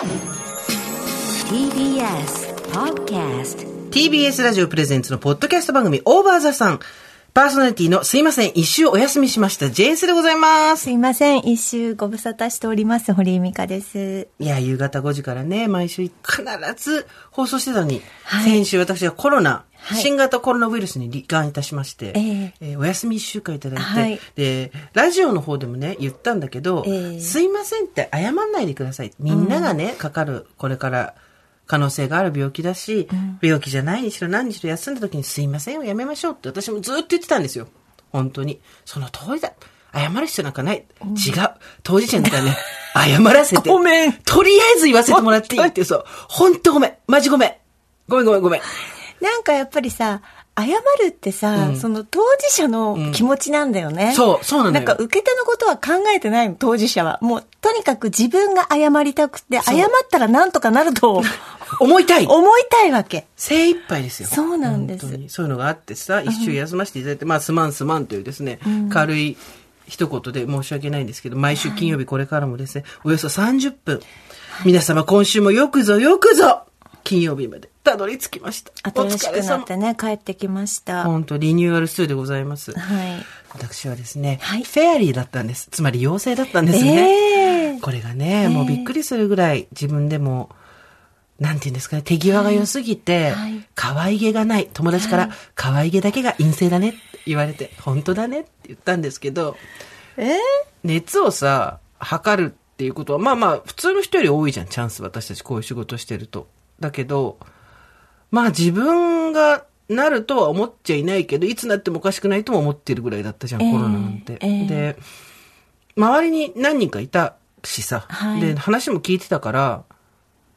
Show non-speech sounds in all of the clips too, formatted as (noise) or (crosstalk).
TBS Podcast TBS ラジオプレゼンツのポッドキャスト番組オーバーザさん。パーソナリティのすいません、一周お休みしました、ジェーンスでございます。すいません。一周ご無沙汰しております。堀井美香です。いや、夕方5時からね、毎週必ず放送してたのに、はい先週私はコロナ、はい新型コロナウイルスに罹患いたしまして、えええーお休み1週間いただいて、はいで、ラジオの方でもね、言ったんだけど、ええすいませんって謝んないでください。みんながね、かかる、これから、可能性がある病気だし、病気じゃないにしろ何にしろ休んだ時にすいませんをやめましょうって私もずっと言ってたんですよ。本当に。その通りだ。謝る必要なんかない。違う。当事者だからね、謝らせて。(laughs) ごめんとりあえず言わせてもらっていいってそう。本当ごめん。マジごめん。ごめんごめんごめん。なんかやっぱりさ、謝るってさ、その当事者の気持ちなんだよね。そうそうなのよなんか受け手のことは考えてないの、当事者は。もう、とにかく自分が謝りたくて、謝ったらなんとかなると思いたい。思いたいわけ。精一杯ですよ。そうなんですそういうのがあってさ、一週休ませていただいて、まあ、すまんすまんというですね、軽い一言で申し訳ないんですけど、毎週金曜日これからもですね、およそ30分、皆様今週もよくぞよくぞ、金曜日までたどり着きました。新しくなってね、帰ってきました。は本当リニューアル2でございます。い。私はですね、はいフェアリーだったんです。つまり妖精だったんですね。ええこれがね、もうびっくりするぐらい自分でも、なんて言うんですかね、手際が良すぎて、はい可愛げがない。友達から、可愛げだけが陰性だねって言われて、本当だねって言ったんですけど、え熱をさ、測るっていうことは、まあまあ、普通の人より多いじゃん、チャンス。私たちこういう仕事してると。だけど、まあ自分がなるとは思っちゃいないけど、いつなってもおかしくないとも思ってるぐらいだったじゃん、ええコロナなんて。ええで、周りに何人かいたしさ、はいで、話も聞いてたから、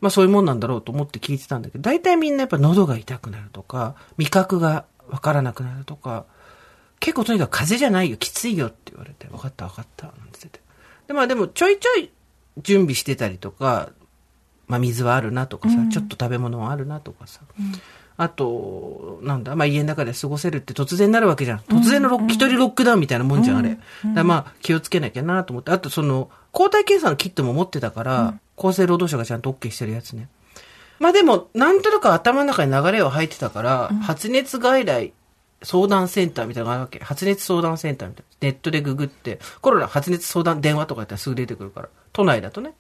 まあそういうもんなんだろうと思って聞いてたんだけど、大体みんなやっぱ喉が痛くなるとか、味覚がわからなくなるとか、結構とにかく風邪じゃないよ、きついよって言われて、分かった分かった、なんて言ってて。で、まあでもちょいちょい準備してたりとか、まあ水はあるなとかさ、ちょっと食べ物はあるなとかさ。あと、なんだ、まあ家の中で過ごせるって突然なるわけじゃん。突然のロック、一人ロックダウンみたいなもんじゃん、あれ。だまあ気をつけなきゃなと思って。あとその、抗体検査のキットも持ってたから、厚生労働省がちゃんと OK してるやつね。まあでも、なんとなく頭の中に流れは入ってたから、発熱外来相談センターみたいなのがあるわけ。発熱相談センターみたいな。ネットでググって、コロナ発熱相談電話とかやったらすぐ出てくるから。都内だとね。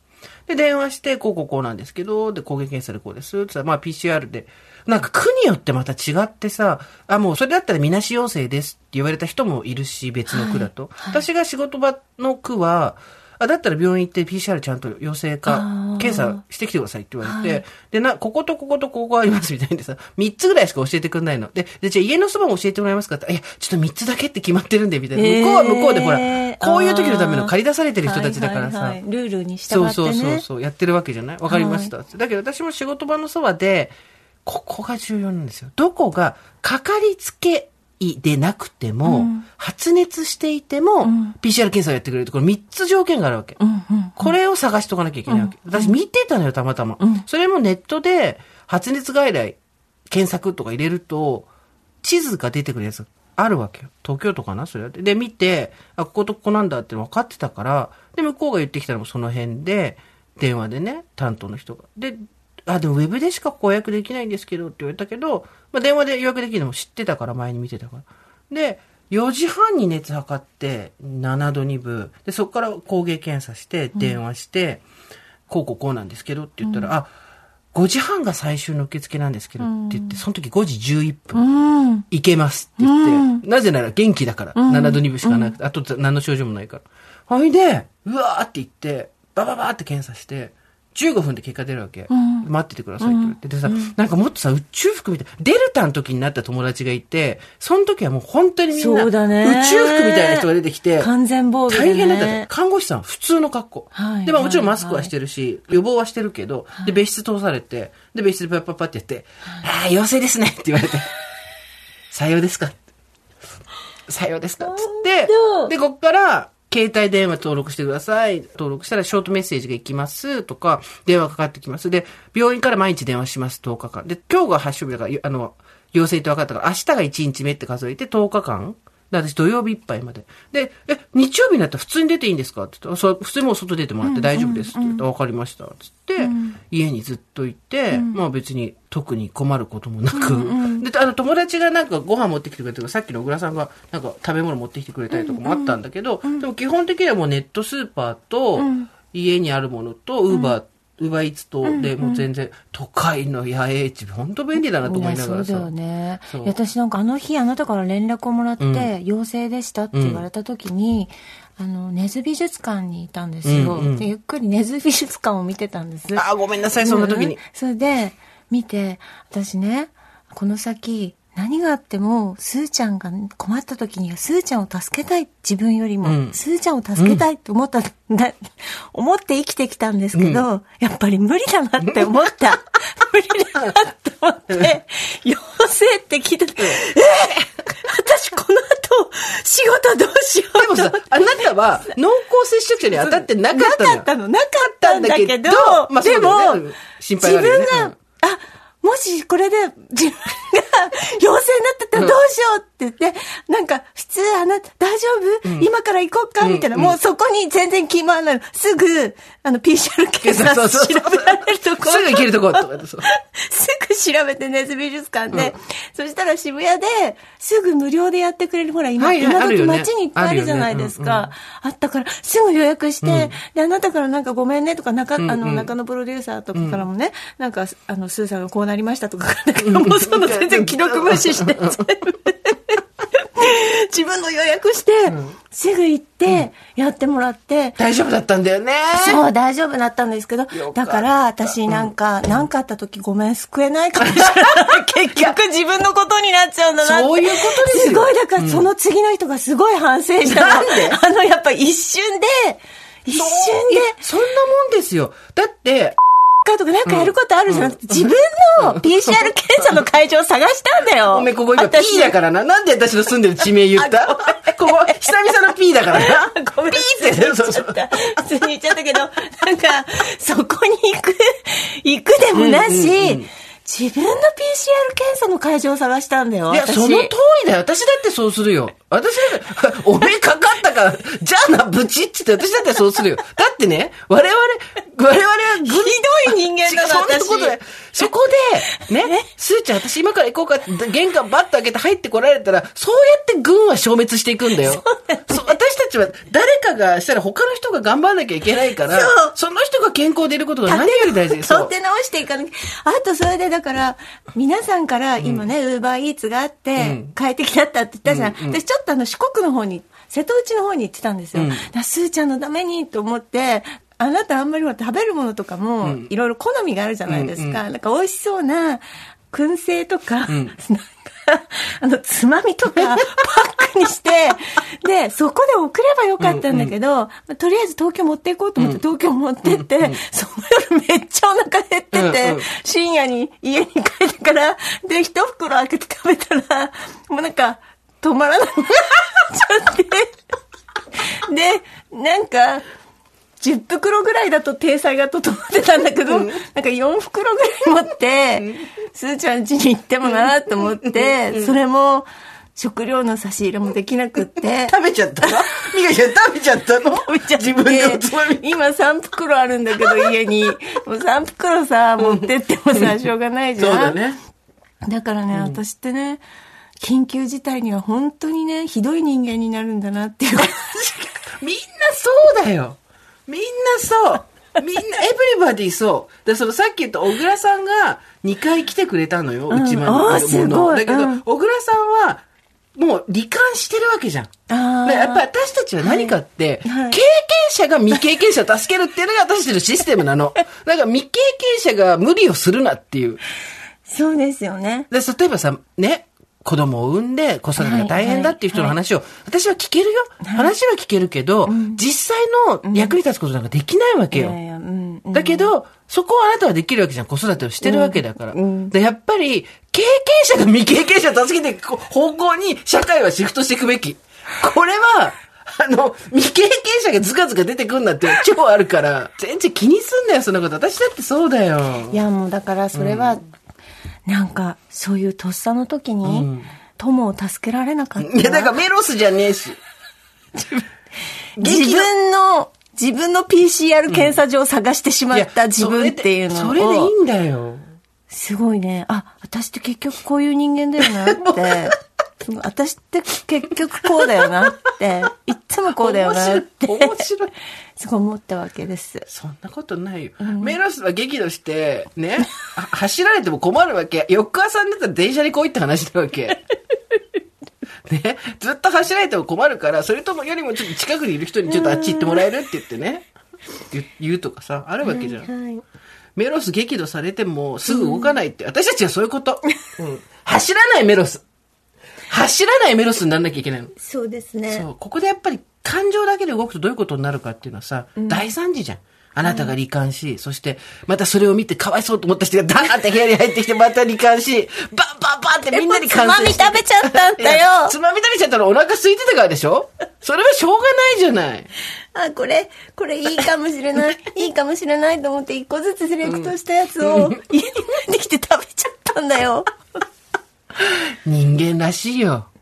で、電話して、こうこうこうなんですけど、で、抗原検査でこうです。って言ったら、まあ PCR で。なんか区によってまた違ってさ、あ、もうそれだったらみなし陽性ですって言われた人もいるし、別の区だと。私が仕事場の区は、あ、だったら病院行って PCR ちゃんと陽性か検査してきてくださいって言われて、で、な、こことこことここありますみたいでさ、3つぐらいしか教えてくれないの。で、でじゃあ家のそばも教えてもらえますかって、いや、ちょっと3つだけって決まってるんで、みたいな。向こうは向こうでほら、こういう時のための借り出されてる人たちだからさ。はいはいはい、ルールに従そうってね。そうそうそう、やってるわけじゃない？わかりました、だけど私も仕事場のそばで、ここが重要なんですよ。どこが、かかりつけ医でなくても、発熱していても、PCR 検査をやってくれると、これ3つ条件があるわけ。うんうん。これを探しとかなきゃいけないわけ。私見てたのよ、たまたま。それもネットで、発熱外来検索とか入れると、地図が出てくるやつあるわけよ。東京都かな？それは。で、見て、あ、こことここなんだって分かってたから、で、向こうが言ってきたのもその辺で、電話でね、担当の人が。で、あ、でもウェブでしか予約できないんですけどって言われたけど、まあ電話で予約できるのも知ってたから前に見てたから。で、4時半に熱測って、7度2分。で、そこから抗原検査して、電話して、こうこうこうなんですけどって言ったら、あ、5時半が最終の受付なんですけどって言って、その時5時11分。うん。行けますって言って、なぜなら元気だから、7度2分しかなくて、あと何の症状もないから。ほいで、うわーって言って、バババーって検査して、15分で結果出るわけ。待っててくださいって言われて。でさ、なんかもっとさ、宇宙服みたい。デルタの時になった友達がいて、その時はもう本当にみんな、そうだね宇宙服みたいな人が出てきて、完全防備でね大変だったね。看護師さんは普通の格好。はいで、まあもちろんはいマスクはしてるし、予防はしてるけど、で、別室通されて、で、別室でパッパッパってやって、ああ、陽性ですねって言われて、(laughs) 採用ですか採用ですかっつってで、こっから、携帯電話登録してください。登録したらショートメッセージが行きますとか、電話かかってきます。で、病院から毎日電話します、10日間。で、今日が発症日だから、あの、陽性って分かったから、明日が1日目って数えて10日間で、私土曜日いっぱいまで。で、え、日曜日になったら普通に出ていいんですかって言って、そう普通にもう外出てもらって大丈夫ですって言って、わかりました。つって、家にずっといて、まあ別に特に困ることもなく、で、あの友達がなんかご飯持ってきてくれてるさっきの小倉さんがなんか食べ物持ってきてくれたりとかもあったんだけど、でも基本的にはもうネットスーパーと、家にあるものと、ウーバー、ウーバーイーツと、で、もう全然、都会の野営地、本当便利だなと思いながらさ。そうだよね。私なんかあの日あなたから連絡をもらって、陽性でしたって言われた時に、あの、根津美術館にいたんですよ。うんうんでゆっくり根津美術館を見てたんです。あー、ごめんなさい、そんな時にうん。それで、見て、私ね、この先、何があっても、スーちゃんが困った時には、スーちゃんを助けたい、自分よりも、うん。スーちゃんを助けたいと思った、な思って生きてきたんですけど、やっぱり無理だなって思った。(laughs) 無理だなって思って、陽性って聞いてて、えー私この後、仕事どうしようでもさ、あなたは濃厚接触者に当たってなかったのよ。なかったの、なかったんだけど、まあそうでも、ね。自分が、あ、もしこれで自分が (laughs) 陽性になってたらどうしようって言って、なんか、普通、あなた大丈夫、今から行こうか？みたいな、もうそこに全然決まらない。の。すぐ、あの、PCR 検査そうそうそう。調べられるとこ。すぐ行けるとこ、とかってそう。す。(laughs) ぐ調べてね、美術館で、そしたら渋谷で、すぐ無料でやってくれる、ほら、今、はいはい今時あるよね。街にいっぱいあるじゃないですか。あったから、すぐ予約して、で、あなたからなんかごめんねとか、中、あの、中野プロデューサーとかからもね、なんか、あの、スーさんがこうなりましたとか、だけど、もうその全然既読無視して、(laughs) (laughs) 自分の予約して、すぐ行って、やってもらって、大丈夫だったんだよね。そう、大丈夫だったんですけどかだから、私なんか、なんかあった時ごめん、救えないかもしれない。(laughs) 結局自分のことになっちゃうんだなって。そういうことですよすごい、だからその次の人がすごい反省したの。なんで？あの、やっぱ一瞬で、一瞬で、そんなもんですよ。だって、かとかなんかやることあるじゃなくて、自分の PCR 検査の会場を探したんだよ。(laughs) おめえここ今 P だからな。なんで私の住んでる地名言った？ここ、久々の P だからな。ごめん P って。普通に言っちゃったけど、なんか、そこに行く、行くでもなし、自分の PCR 検査の会場を探したんだよ。いや、私その通りだよ。私だってそうするよ。私だって、(laughs) おめえかかったから、(laughs) じゃあな、ブチッつって私だってそうするよ。だってね、我々、我々はぐひどい人間だなそんなことそこで、ね、スーちゃん私今から行こうかって、玄関バッと開けて入ってこられたら、そうやって軍は消滅していくんだよ。そう私たちは誰かがしたら他の人が頑張んなきゃいけないから、その人が健康でいることが何より大事。そう立て直していかなきゃ。あと、それでだから、皆さんから今ね、ウーバーイーツがあって、快適だったって言ったじゃん。私ちょっとあの四国の方に、瀬戸内の方に行ってたんですよ。だからスーちゃんのためにと思って、あなたあんまり食べるものとかも、いろいろ好みがあるじゃないですか。なんか美味しそうな、燻製とか、なん。(laughs) か、(laughs) あの、つまみとか、パックにして、(laughs) で、そこで送ればよかったんだけど、まあとりあえず東京持っていこうと思って東京持ってって、その夜めっちゃお腹減ってて、うんうん。深夜に家に帰ってから、で、一袋開けて食べたら、もうなんか、止まらなくなっちゃって。で、なんか、10袋ぐらいだと体裁が整ってたんだけど、なんか4袋ぐらい持って、すーちゃん家に行ってもなと思って、それも、食料の差し入れもできなくって。(laughs) 食べちゃったの？ミカちゃん食べちゃったの？食べちゃ自分でおつまみ。今3袋あるんだけど家に。もう3袋さ、持ってってもさ、しょうがないじゃ。そうんだね。だからね、私ってね、緊急事態には本当にね、ひどい人間になるんだなっていう。(laughs) みんなそうだよ。みんなそう。みんな、エブリバディそう。で、そのさっき言った小倉さんが2回来てくれたのよ、うちまで。すごいだけど、うん小倉さんは、もう罹患してるわけじゃん。やっぱり私たちは何かって、はい経験者が未経験者を助けるっていうのが私たちのシステムなの。(laughs) だから未経験者が無理をするなっていう。そうですよね。で、例えばさ、ね、子供を産んで子育てが大変だっていう人の話を、私は聞けるよ。話は聞けるけど、実際の役に立つことなんかできないわけよ。だけど、そこはあなたはできるわけじゃん。子育てをしてるわけだから。でやっぱり、経験者が未経験者を助けていく方向に社会はシフトしていくべき。これは、あの、未経験者がズカズカ出てくんなって超あるから、全然気にすんなよ、そんなこと。私だってそうだよ。いやもうだからそれは、なんかそういうとっさの時に、友を助けられなかったな。いや、だからメロスじゃねえし。自分の、自分の PCR 検査場を探してしまった自分っていうのを。それでそれでいいんだよ。すごいね。あ、私って結局こういう人間だよなって。(laughs) 私って結局こうだよなって。(laughs) いっつもこうだよなって。面白い。(laughs) すごい思ったわけです。そんなことないよ。メロスは激怒して、ね、(laughs) あ走られても困るわけ。翌朝になったら電車に来いって話なわけ。ね、ずっと走られても困るから、それともよりもちょっと近くにいる人にちょっとあっち行ってもらえるって言ってね、言言うとかさ、あるわけじゃん。はい。メロス激怒されてもすぐ動かないって、私たちはそういうこと。うん走らないメロス。走らないメロスにならなきゃいけないの。そうですね。そう。ここでやっぱり感情だけで動くとどういうことになるかっていうのはさ、大惨事じゃん。あなたが罹患し、そして、またそれを見てかわいそうと思った人がダーンって部屋に入ってきて、また罹患し、バンバンバンってみんなに感染して。つまみ食べちゃったんだよ。つまみ食べちゃったらお腹空いてたからでしょ？それはしょうがないじゃない。あ、これ、これいいかもしれない。(laughs) いいかもしれないと思って一個ずつセレクトしたやつを家に持ってきて食べちゃったんだよ。人間らしいよ。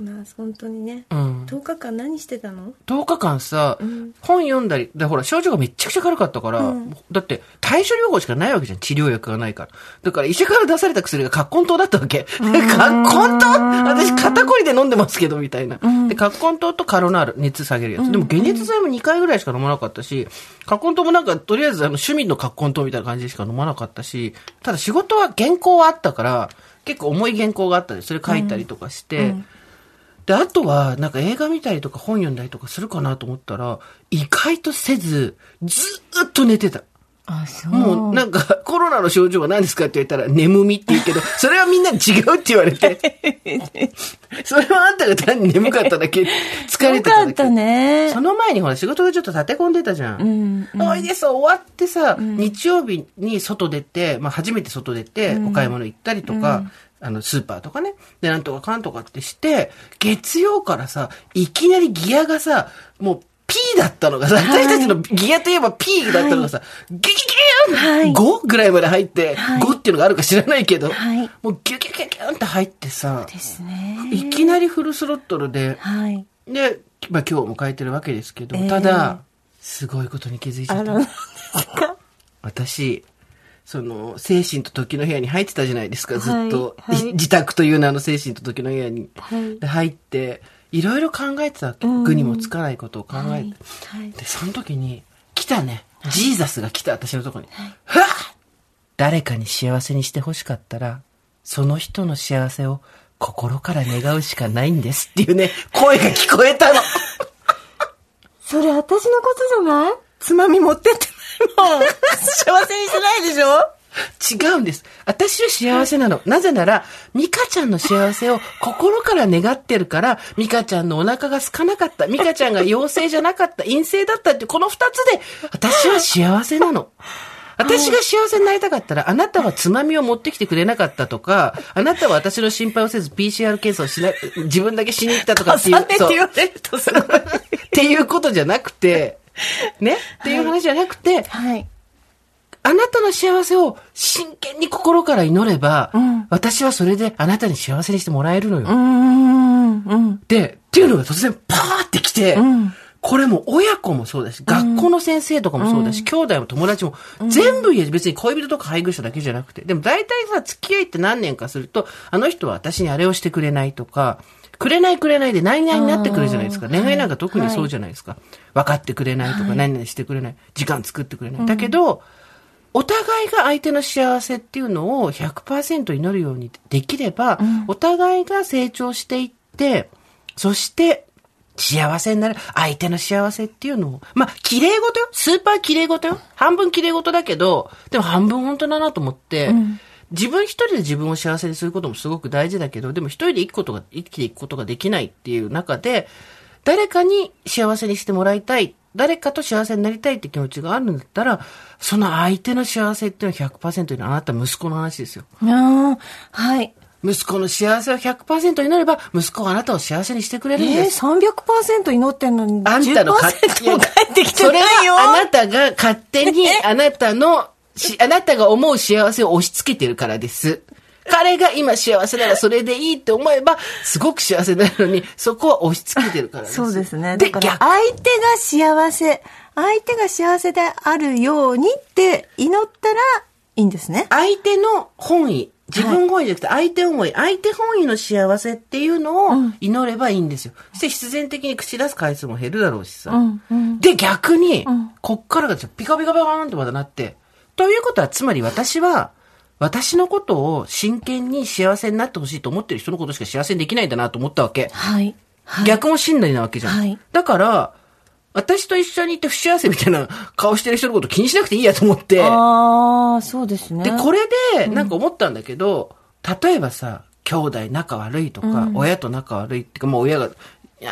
まあ、本当にね。うん。10日間何してたの？10日間さ、本読んだり、でほら、症状がめっちゃくちゃ軽かったから、だって、対処療法しかないわけじゃん、治療薬がないから。だから、医者から出された薬が葛根糖だったわけ。(laughs) 葛根糖私、肩こりで飲んでますけど、みたいな。で、葛根糖とカロナール、熱下げるやつ。でも、解熱剤も2回ぐらいしか飲まなかったし、葛根糖もなんか、とりあえず、あの、趣味の葛根糖みたいな感じでしか飲まなかったし、ただ仕事は原稿はあったから、結構重い原稿があったり、それ書いたりとかして、で、あとは、なんか映画見たりとか本読んだりとかするかなと思ったら、意外とせず、ずーっと寝てた。あ、そう。もう、なんか、コロナの症状は何ですかって言ったら、眠みって言うけど、(laughs) それはみんなに違うって言われて。それはあんたが単に眠かっただけ、疲れよてただけ。かったねそ。の前にほら仕事がちょっと立て込んでたじゃん。おいでさ、終わってさ、日曜日に外出て、まあ初めて外出て、お買い物行ったりとか、あの、スーパーとかね。で、なんとかかんとかってして、月曜からさ、いきなりギアがさ、もう、P だったのがさ、私たちのギアといえば P だったのがさ、ギュギュギュはいーン !5 ぐらいまで入って、はい5っていうのがあるか知らないけど、はいもうギュギュギュギュンって入ってさ。いきなりフルスロットルで、はい。で、まあ今日を迎えてるわけですけど、ええただ、すごいことに気づいちゃった私、その、精神と時の部屋に入ってたじゃないですか、ずっと。はいはいい自宅という名の精神と時の部屋に。はいで、入って、いろいろ考えてたわけ。うん具にもつかないことを考えて。で、その時に、来たね。ジーザスが来た、私のところに。ふわっ誰かに幸せにして欲しかったら、その人の幸せを心から願うしかないんですっていうね、声が聞こえたの。(laughs) それ私のことじゃない？つまみ持ってってないもん。幸せにしてないでしょ？違うんです。私は幸せなの。なぜなら、ミカちゃんの幸せを心から願ってるから、ミカちゃんのお腹が空かなかった、ミカちゃんが陽性じゃなかった、陰性だったって、この二つで、私は幸せなの。私が幸せになりたかったら、あなたはつまみを持ってきてくれなかったとか、あなたは私の心配をせず PCR 検査をしな、自分だけしに行ったとかっていう。重ねって言われるとすごい。っていうことじゃなくて、(laughs) ね？っていう話じゃなくて、はい。あなたの幸せを真剣に心から祈れば、ん。私はそれであなたに幸せにしてもらえるのよ。うーん、うん。で、っていうのが突然パーってきて、ん。これも親子もそうだし、学校の先生とかもそうだし、兄弟も友達も、全部言え別に恋人とか配偶者だけじゃなくて、でも大体さ、付き合いって何年かすると、あの人は私にあれをしてくれないとか、くれないくれないで何々になってくるじゃないですか。恋愛なんか特にそうじゃないですか。分かってくれないとか、何々してくれない。時間作ってくれない。だけど、お互いが相手の幸せっていうのを100%祈るようにできれば、お互いが成長していって、そして、幸せになる。相手の幸せっていうのを。まあ、綺麗事よ。スーパー綺麗事よ。半分綺麗事だけど、でも半分本当だなと思って、自分一人で自分を幸せにすることもすごく大事だけど、でも一人で生きことが、生きていくことができないっていう中で、誰かに幸せにしてもらいたい。誰かと幸せになりたいって気持ちがあるんだったら、その相手の幸せっていうのは100%にあなた息子の話ですよ。ああ、はい。息子の幸せを100%祈れば、息子はあなたを幸せにしてくれるんえー、です。300%祈ってんのに、あんたの勝10%も返ってきてそれないよ。はあなたが勝手にあなたのし、あなたが思う幸せを押し付けてるからです。彼が今幸せならそれでいいって思えば、すごく幸せなのに、そこは押し付けてるからです。そうですね。で、だから逆相手が幸せ、相手が幸せであるようにって祈ったらいいんですね。相手の本意、自分本位じゃなくて相手思い、相手本位の幸せっていうのを祈ればいいんですよ。そして必然的に口出す回数も減るだろうしさ。うんうんで、逆に、こっからがピカピカピカーンってまだなって。ということは、つまり私は、私のことを真剣に幸せになってほしいと思ってる人のことしか幸せにできないんだなと思ったわけ。はい。はい。逆も真理なわけじゃん。はいだから、私と一緒にいて不幸せみたいな顔してる人のこと気にしなくていいやと思って。ああ、そうですね。で、これで、なんか思ったんだけど、例えばさ、兄弟仲悪いとか、親と仲悪いっていうか、まあ親が、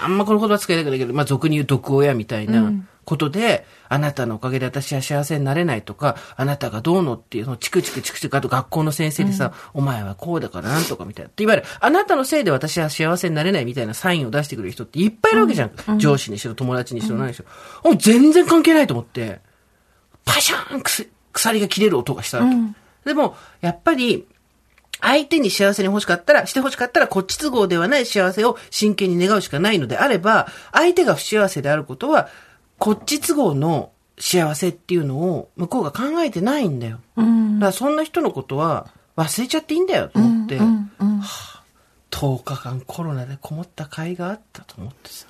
あんまこの言葉使いたくないけど、まあ俗に言う毒親みたいなことで、あなたのおかげで私は幸せになれないとか、あなたがどうのっていう、そのチクチクチクチク、あと学校の先生でさ、お前はこうだからなんとかみたいな。っていわゆる、あなたのせいで私は幸せになれないみたいなサインを出してくれる人っていっぱいいるわけじゃん。上司にしろ、友達にしろ、何にしろ。もう全然関係ないと思って。パシャーンくす鎖が切れる音がしたわけ。でも、やっぱり、相手に幸せに欲しかったら、して欲しかったら、こっち都合ではない幸せを真剣に願うしかないのであれば、相手が不幸せであることは、こっち都合の幸せっていうのを向こうが考えてないんだよ。うん。だからそんな人のことは忘れちゃっていいんだよと思って、うんうん。10日間コロナでこもった甲斐があったと思ってさ。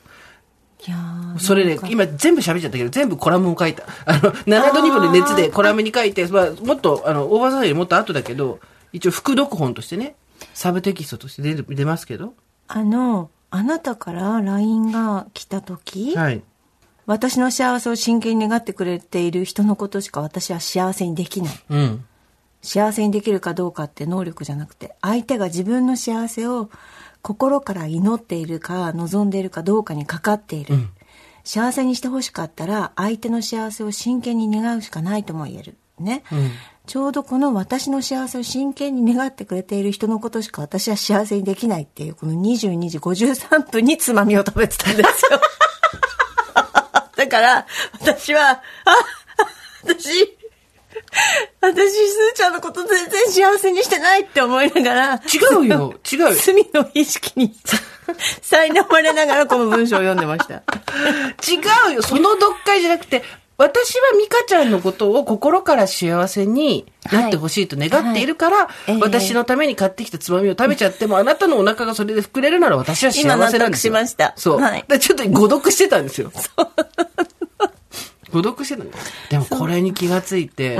いやーそれねなんか、今全部喋っちゃったけど、全部コラムを書いた。あの、7度2分で熱でコラムに書いて、まあ、もっと、あの、オーバーサイドよりもっと後だけど、一応副読本としてね、サブテキストとして出る出ますけど。あの、あなたから LINE が来た時、はい。私の幸せを真剣に願ってくれている人のことしか私は幸せにできない。うん。幸せにできるかどうかって能力じゃなくて、相手が自分の幸せを心から祈っているか望んでいるかどうかにかかっている。幸せにしてほしかったら相手の幸せを真剣に願うしかないとも言える。ね。ちょうどこの私の幸せを真剣に願ってくれている人のことしか私は幸せにできないっていうこの22時53分につまみを食べてたんですよ。(laughs) だから私は、あ、私、私、すーちゃんのこと全然幸せにしてないって思いながら、違うよ。違うよ。(laughs) 罪の意識に苛まれながらこの文章を読んでました。違うよ。その読解じゃなくて、私はミカちゃんのことを心から幸せになってほしいと願っているから、はいええ私のために買ってきたつまみを食べちゃっても、あなたのお腹がそれで膨れるなら私は幸せなんですよ。今納得しましたそう。はいちょっと誤読してたんですよ。誤読してたんです。でもこれに気がついて、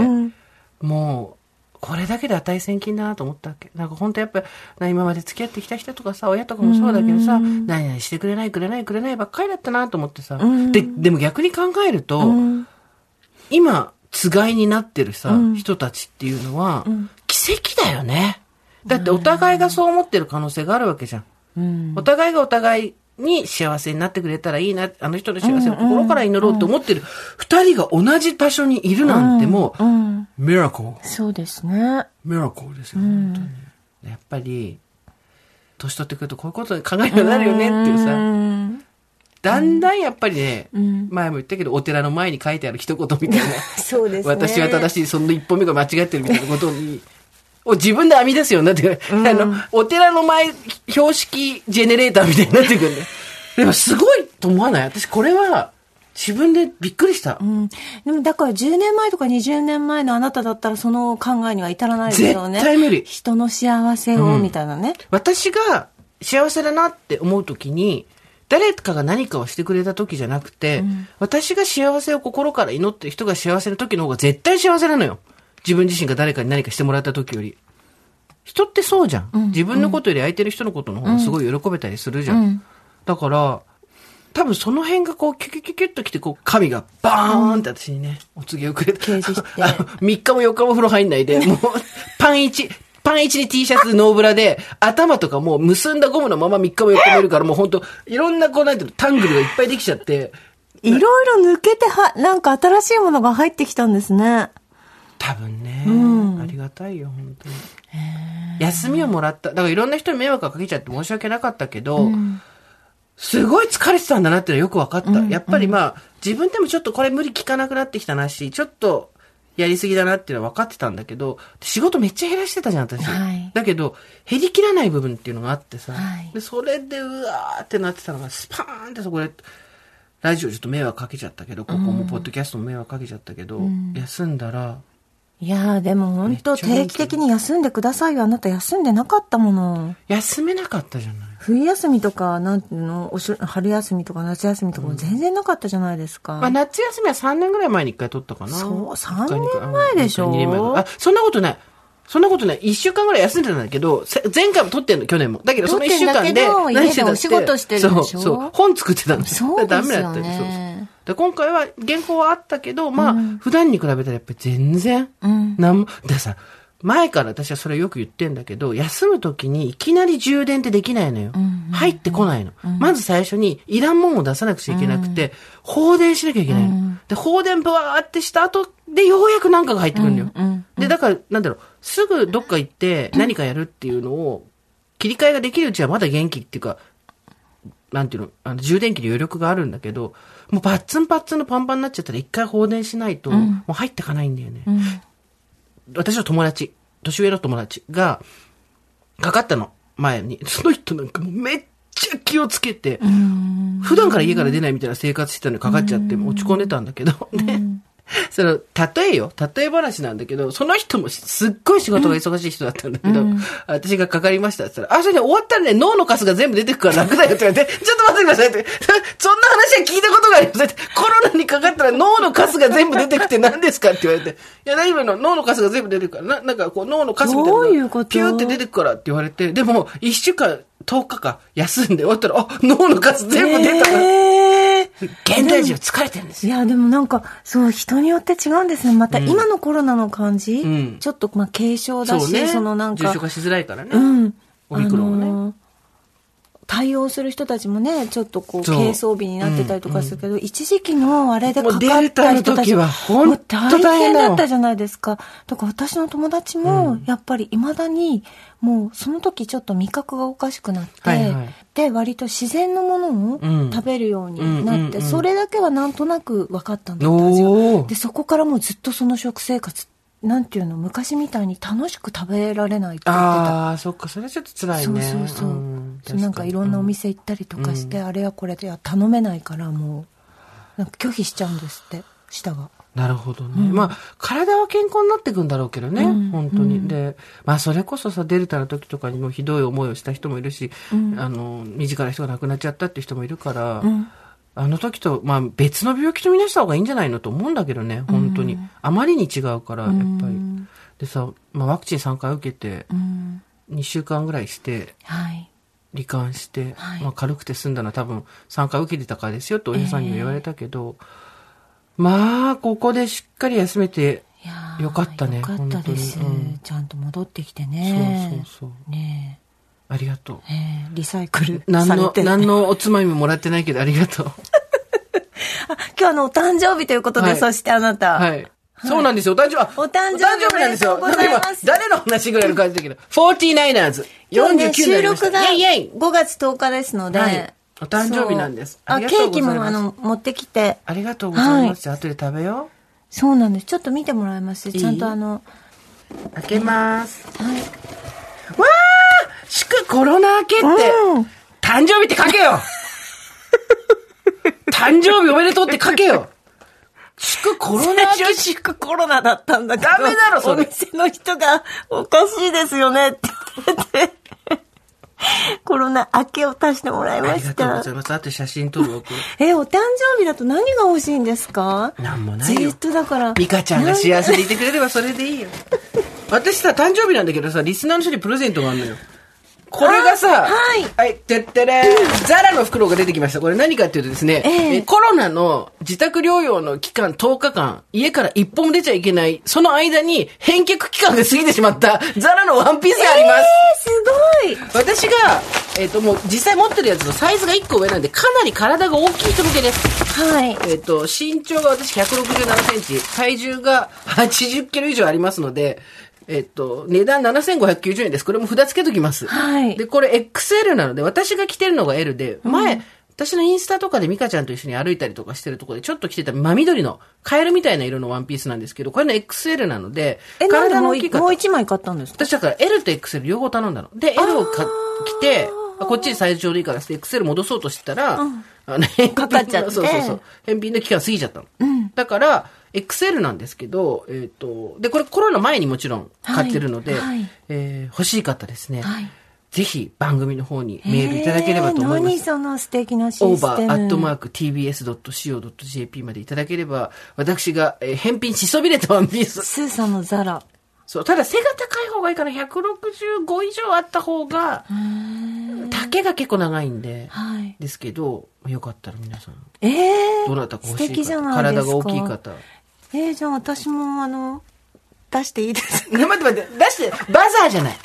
もう、これだけで値千金だなと思ったわけ。なんか本当やっぱ、な今まで付き合ってきた人とかさ、親とかもそうだけどさ、何々してくれないくれないくれないばっかりだったなと思ってさ。で、でも逆に考えると、今、つがいになってるさ、人たちっていうのは、奇跡だよね。だってお互いがそう思ってる可能性があるわけじゃん。お互いがお互いに幸せになってくれたらいいな、あの人の幸せを心から祈ろうと思ってる二人が同じ場所にいるなんてもう、うん。ミラクル。そうですね。ミラクルですよ、本当に。やっぱり、年取ってくるとこういうことに考えるようになるよねっていううさ、ん。だんだんやっぱりね、ん前も言ったけど、お寺の前に書いてある一言みたいな。(laughs) そうですね。私は正しい、その一歩目が間違ってるみたいなことに、を自分で編み出すよなってくる。あの、お寺の前、標識ジェネレーターみたいになってくるん。(laughs) でもすごいと思わない？私これは、自分でびっくりした。うん。でもだから10年前とか20年前のあなただったらその考えには至らないですよね。絶対無理人の幸せを、みたいなね。私が幸せだなって思うときに、誰かが何かをしてくれた時じゃなくて、私が幸せを心から祈ってる人が幸せな時の方が絶対幸せなのよ。自分自身が誰かに何かしてもらった時より。人ってそうじゃん。自分のことより相手の人のことの方がすごい喜べたりするじゃん。だから、多分その辺がこう、キュキュキュキュッと来て、こう、神がバーンって私にね、お告げをくれた。掲示してあの3日も4日も風呂入んないで、(laughs) もう、パン1、パン1に T シャツ、ノーブラで、頭とかもう結んだゴムのまま3日も4日もいるから、もう本当いろんなこう、なんていうの、タングルがいっぱいできちゃって、いろいろ抜けては、なんか新しいものが入ってきたんですね。多分ね、ありがたいよ、本当に。休みをもらった。だからいろんな人に迷惑をかけちゃって申し訳なかったけど、すごい疲れてたんだなってのはよく分かった。やっぱりまあ、自分でもちょっとこれ無理効かなくなってきたなし、ちょっと、やりすぎだなっていうのは分かってたんだけど、仕事めっちゃ減らしてたじゃん、私。はい。だけど、減りきらない部分っていうのがあってさ、はい。で、それで、うわーってなってたのが、スパーンってそこで、ラジオちょっと迷惑かけちゃったけど、ここもポッドキャストも迷惑かけちゃったけど、休んだら、いやーでも本当定期的に休んでくださいよ。あなた休んでなかったもの。休めなかったじゃない。冬休みとか、なんていうの、おし春休みとか夏休みとかも全然なかったじゃないですか。まあ、夏休みは3年ぐらい前に1回取ったかな。そう一回3年前でしょ？うん一回二年前あ、そんなことない。そんなことない。1週間ぐらい休んでたんだけど、せ前回も取ってんの、去年も。だけど、その1週間で何してたって。お仕事してるでしょ？そう、そう。本作ってたんですそうですよね (laughs) ダメだったそうそうで今回は原稿はあったけど、まあ、普段に比べたらやっぱり全然、うんなんも、でさ、前から私はそれよく言ってんだけど、休む時にいきなり充電ってできないのよ。入ってこないの。まず最初にいらんもんを出さなくちゃいけなくて、放電しなきゃいけないの。で、放電ブワーってした後でようやく何かが入ってくるのよ。で、だから、なんだろう、すぐどっか行って何かやるっていうのを、切り替えができるうちはまだ元気っていうか、なんていうの、あの充電器に余力があるんだけど、もうパッツンパッツンのパンパンになっちゃったら一回放電しないと、もう入ってかないんだよね。私の友達、年上の友達が、かかったの、前に。(laughs) その人なんかもうめっちゃ気をつけて、普段から家から出ないみたいな生活してたのにかかっちゃって、落ち込んでたんだけど、ね。(laughs) その、例えよ、例え話なんだけど、その人もすっごい仕事が忙しい人だったんだけど、私がかかりましたって言ったら、あ、それね、終わったらね、脳のカスが全部出てくから楽だよって言われて、ちょっと待ってくださいって、(laughs) そんな話は聞いたことがありますって、コロナにかかったら脳のカスが全部出てくて何ですかって言われて、いや、大丈夫の。脳のカスが全部出てくから、ななんかこう脳のカスみたいなのピューって出てくからって言われて、でも、一週間、10日か休んで終わったら、あ、脳のカス全部出たから、えー現代人は疲れてるんですよ。いや、でもなんか、そう、人によって違うんですね。また、今のコロナの感じ、んちょっと、まあ、軽症だし、そ,、のなんか重症、化しづらいからね。うん。オミクロンはねあのー対応する人たちもね、ちょっとこう、軽装備になってたりとかするけど、一時期のあれでかかった人たち時は大変だった。じゃないですか。だから私の友達も、やっぱり未だに、もうその時ちょっと味覚がおかしくなって、はいはい。で、割と自然のものをうん。食べるようになって、うんうんうんそれだけはなんとなく分かったんだったんおですよ。ー。で、そこからもうずっとその食生活、なんていうの、昔みたいに楽しく食べられないって言ってた。ああ、そっか、それはちょっと辛いそうね。そうそう。んそうなんかいろんなお店行ったりとかして、あれやこれや頼めないからもう、なんか拒否しちゃうんですって、舌が。なるほどね。まあ、体は健康になっていくんだろうけどね、本当に。で、まあ、それこそさ、デルタの時とかにもひどい思いをした人もいるし、あの、身近な人が亡くなっちゃったっていう人もいるから、あの時と、まあ、別の病気とみなした方がいいんじゃないのと思うんだけどね、本当に。あまりに違うから、やっぱり。でさ、まあ、ワクチン3回受けて、うん。2週間ぐらいして、はい。罹患して、はいまあ、軽くて済んだのは多分3回受けてたからですよってお医者さんには言われたけど、まあ、ここでしっかり休めてよかったねよかったです、本当にうんちゃんと戻ってきてね。そうそうそうねありがとう。え。ええリサイクル何の、されて。何のおつまみももらってないけどありがとう。(laughs) あ今日のお誕生日ということで、はいそしてあなた。はい。そうなんですよ。お誕生日、あお誕生日なんですよ。す誰の話ぐらいの感じだけど、49ers。今日ね、49にな収録がイェイイェイ5月10日ですので、はいお誕生日なんですあ、ケーキもあの、持ってきて、ありがとうございます。じゃあ後で食べよそうなんです。ちょっと見てもらいます。いちゃんとあの、う。開けます。はい。祝コロナ明けって、うん誕生日って書けよ (laughs) 誕生日おめでとうって書けよ祝コロナ明け祝コロナだったんだけど。ダメだろそれお店の人が、おかしいですよねって言ってて。コロナ明けを足してもらいましたありがとうござ。います。あと写真撮るわ、こえ、お誕生日だと何が欲しいんですか？れ。なんもないよずっ。とだから。ミカちゃんが幸せでいてくれればそれでいいよ。(laughs) 私さ、誕生日なんだけどさ、リスナーの人にプレゼントがあるのよ。これがさ、はいはい、てってれー、ザラの袋が出てきました。これ何かっていうとですね、えええコロナの自宅療養の期間10日間、家から一歩も出ちゃいけない、その間に返却期間が過ぎてしまったザラのワンピースがあります。えー、すごい私が、えっ、と、もう実際持ってるやつのサイズが1個上なんで、かなり体が大きい人向けです。はい。えっ、と、身長が私167センチ、体重が80キロ以上ありますので、えっ、と、値段7590円です。これも札付けときます。はいで、これ XL なので、私が着てるのが L で、前、私のインスタとかでミカちゃんと一緒に歩いたりとかしてるところでちょっと着てた真緑のカエルみたいな色のワンピースなんですけど、これの XL なので、え、体のもういもう大きい方。一枚買ったんですか？私だから L と XL 両方頼んだの。で、L をか着て、あこっちにサイズちょうどいいからって XL 戻そうとしたら、あの、返かかっちゃってそうそうそう。返品の期間過ぎちゃったの。だから、XL なんですけど、えっ、と、で、これコロナ前にもちろん買ってるので、はいはいえー欲しい方ですね、はいぜひ番組の方にメールいただければと思います。えー何その素敵なシステム。オーバーアットマーク tbs.co.jp までいただければ、私が、えー返品しそびれたワンピース。スーさんのザラ。そう、ただ背が高い方がいいから165以上あった方が、丈が結構長いんで、はい。ですけど、よかったら皆さん、ええー。どなたか欲しい素敵じゃ方。体が大きい方。えー、じゃあ私もあの、出していいですか？ね待って待って、出して、バザーじゃない。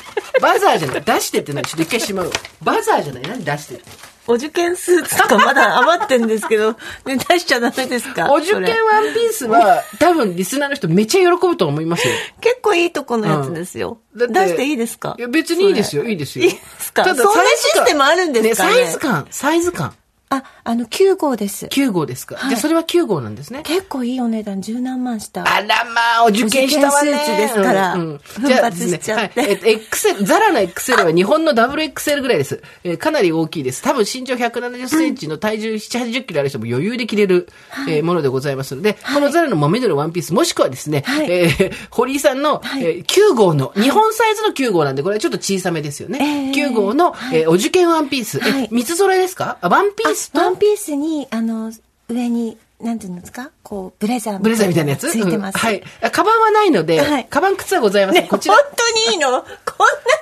バザーじゃない。出してってない。ちょっと一回しまうわ。バザーじゃない。何出して？って。お受験スーツとかまだ余ってんですけど、ね、出しちゃダメですか？お受験ワンピースは、多分リスナーの人めっちゃ喜ぶと思いますよ。結構いいとこのやつですよ。だって出していいですか？いや、別にいいですよ、いいですよ。いいですか？そんなシステムあるんですかねサイズ感、サイズ感。あ、あの、9号です。9号ですか。はいじゃあそれは9号なんですね。結構いいお値段、十何万した。あらまあ、お受験したわね。スーツですからうんうん奮じゃあ発しちゃってねはい。えっと、XL、ザラの XL は日本の WXL ぐらいです。えーかなり大きいです。多分身長170センチの体重7、80キロある人も余裕で着れる、えーものでございますので、このザラの豆のワンピース、もしくはですね、はいえー堀井さんの、えー9号の、日本サイズの9号なんで、これはちょっと小さめですよね。えー9号の、えーお受験ワンピース。はいえ、三つ揃えですか？あワンピースとあワンピースに、あの、上に、なんていうんですか？こう、ブレザーブレザーみたいなやつ？ついてます。うんはい。あカバンはないので、はいカバン靴はございません。ね、こちら本。当にいいの？こん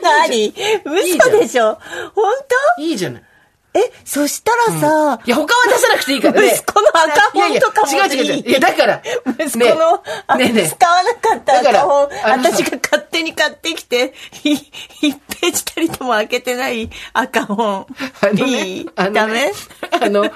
なのあり？嘘でしょ？本いいじゃない。当え、そしたらさ、いや、他は出さなくていいからね。息子の赤本とかもいやいや違う違う違う。いや、だから。息子の、あねえねえ使わなかった赤本、私が勝手に買ってきて、ひ一ページたりとも開けてない赤本。あのねいい、あのねダメ？あの、え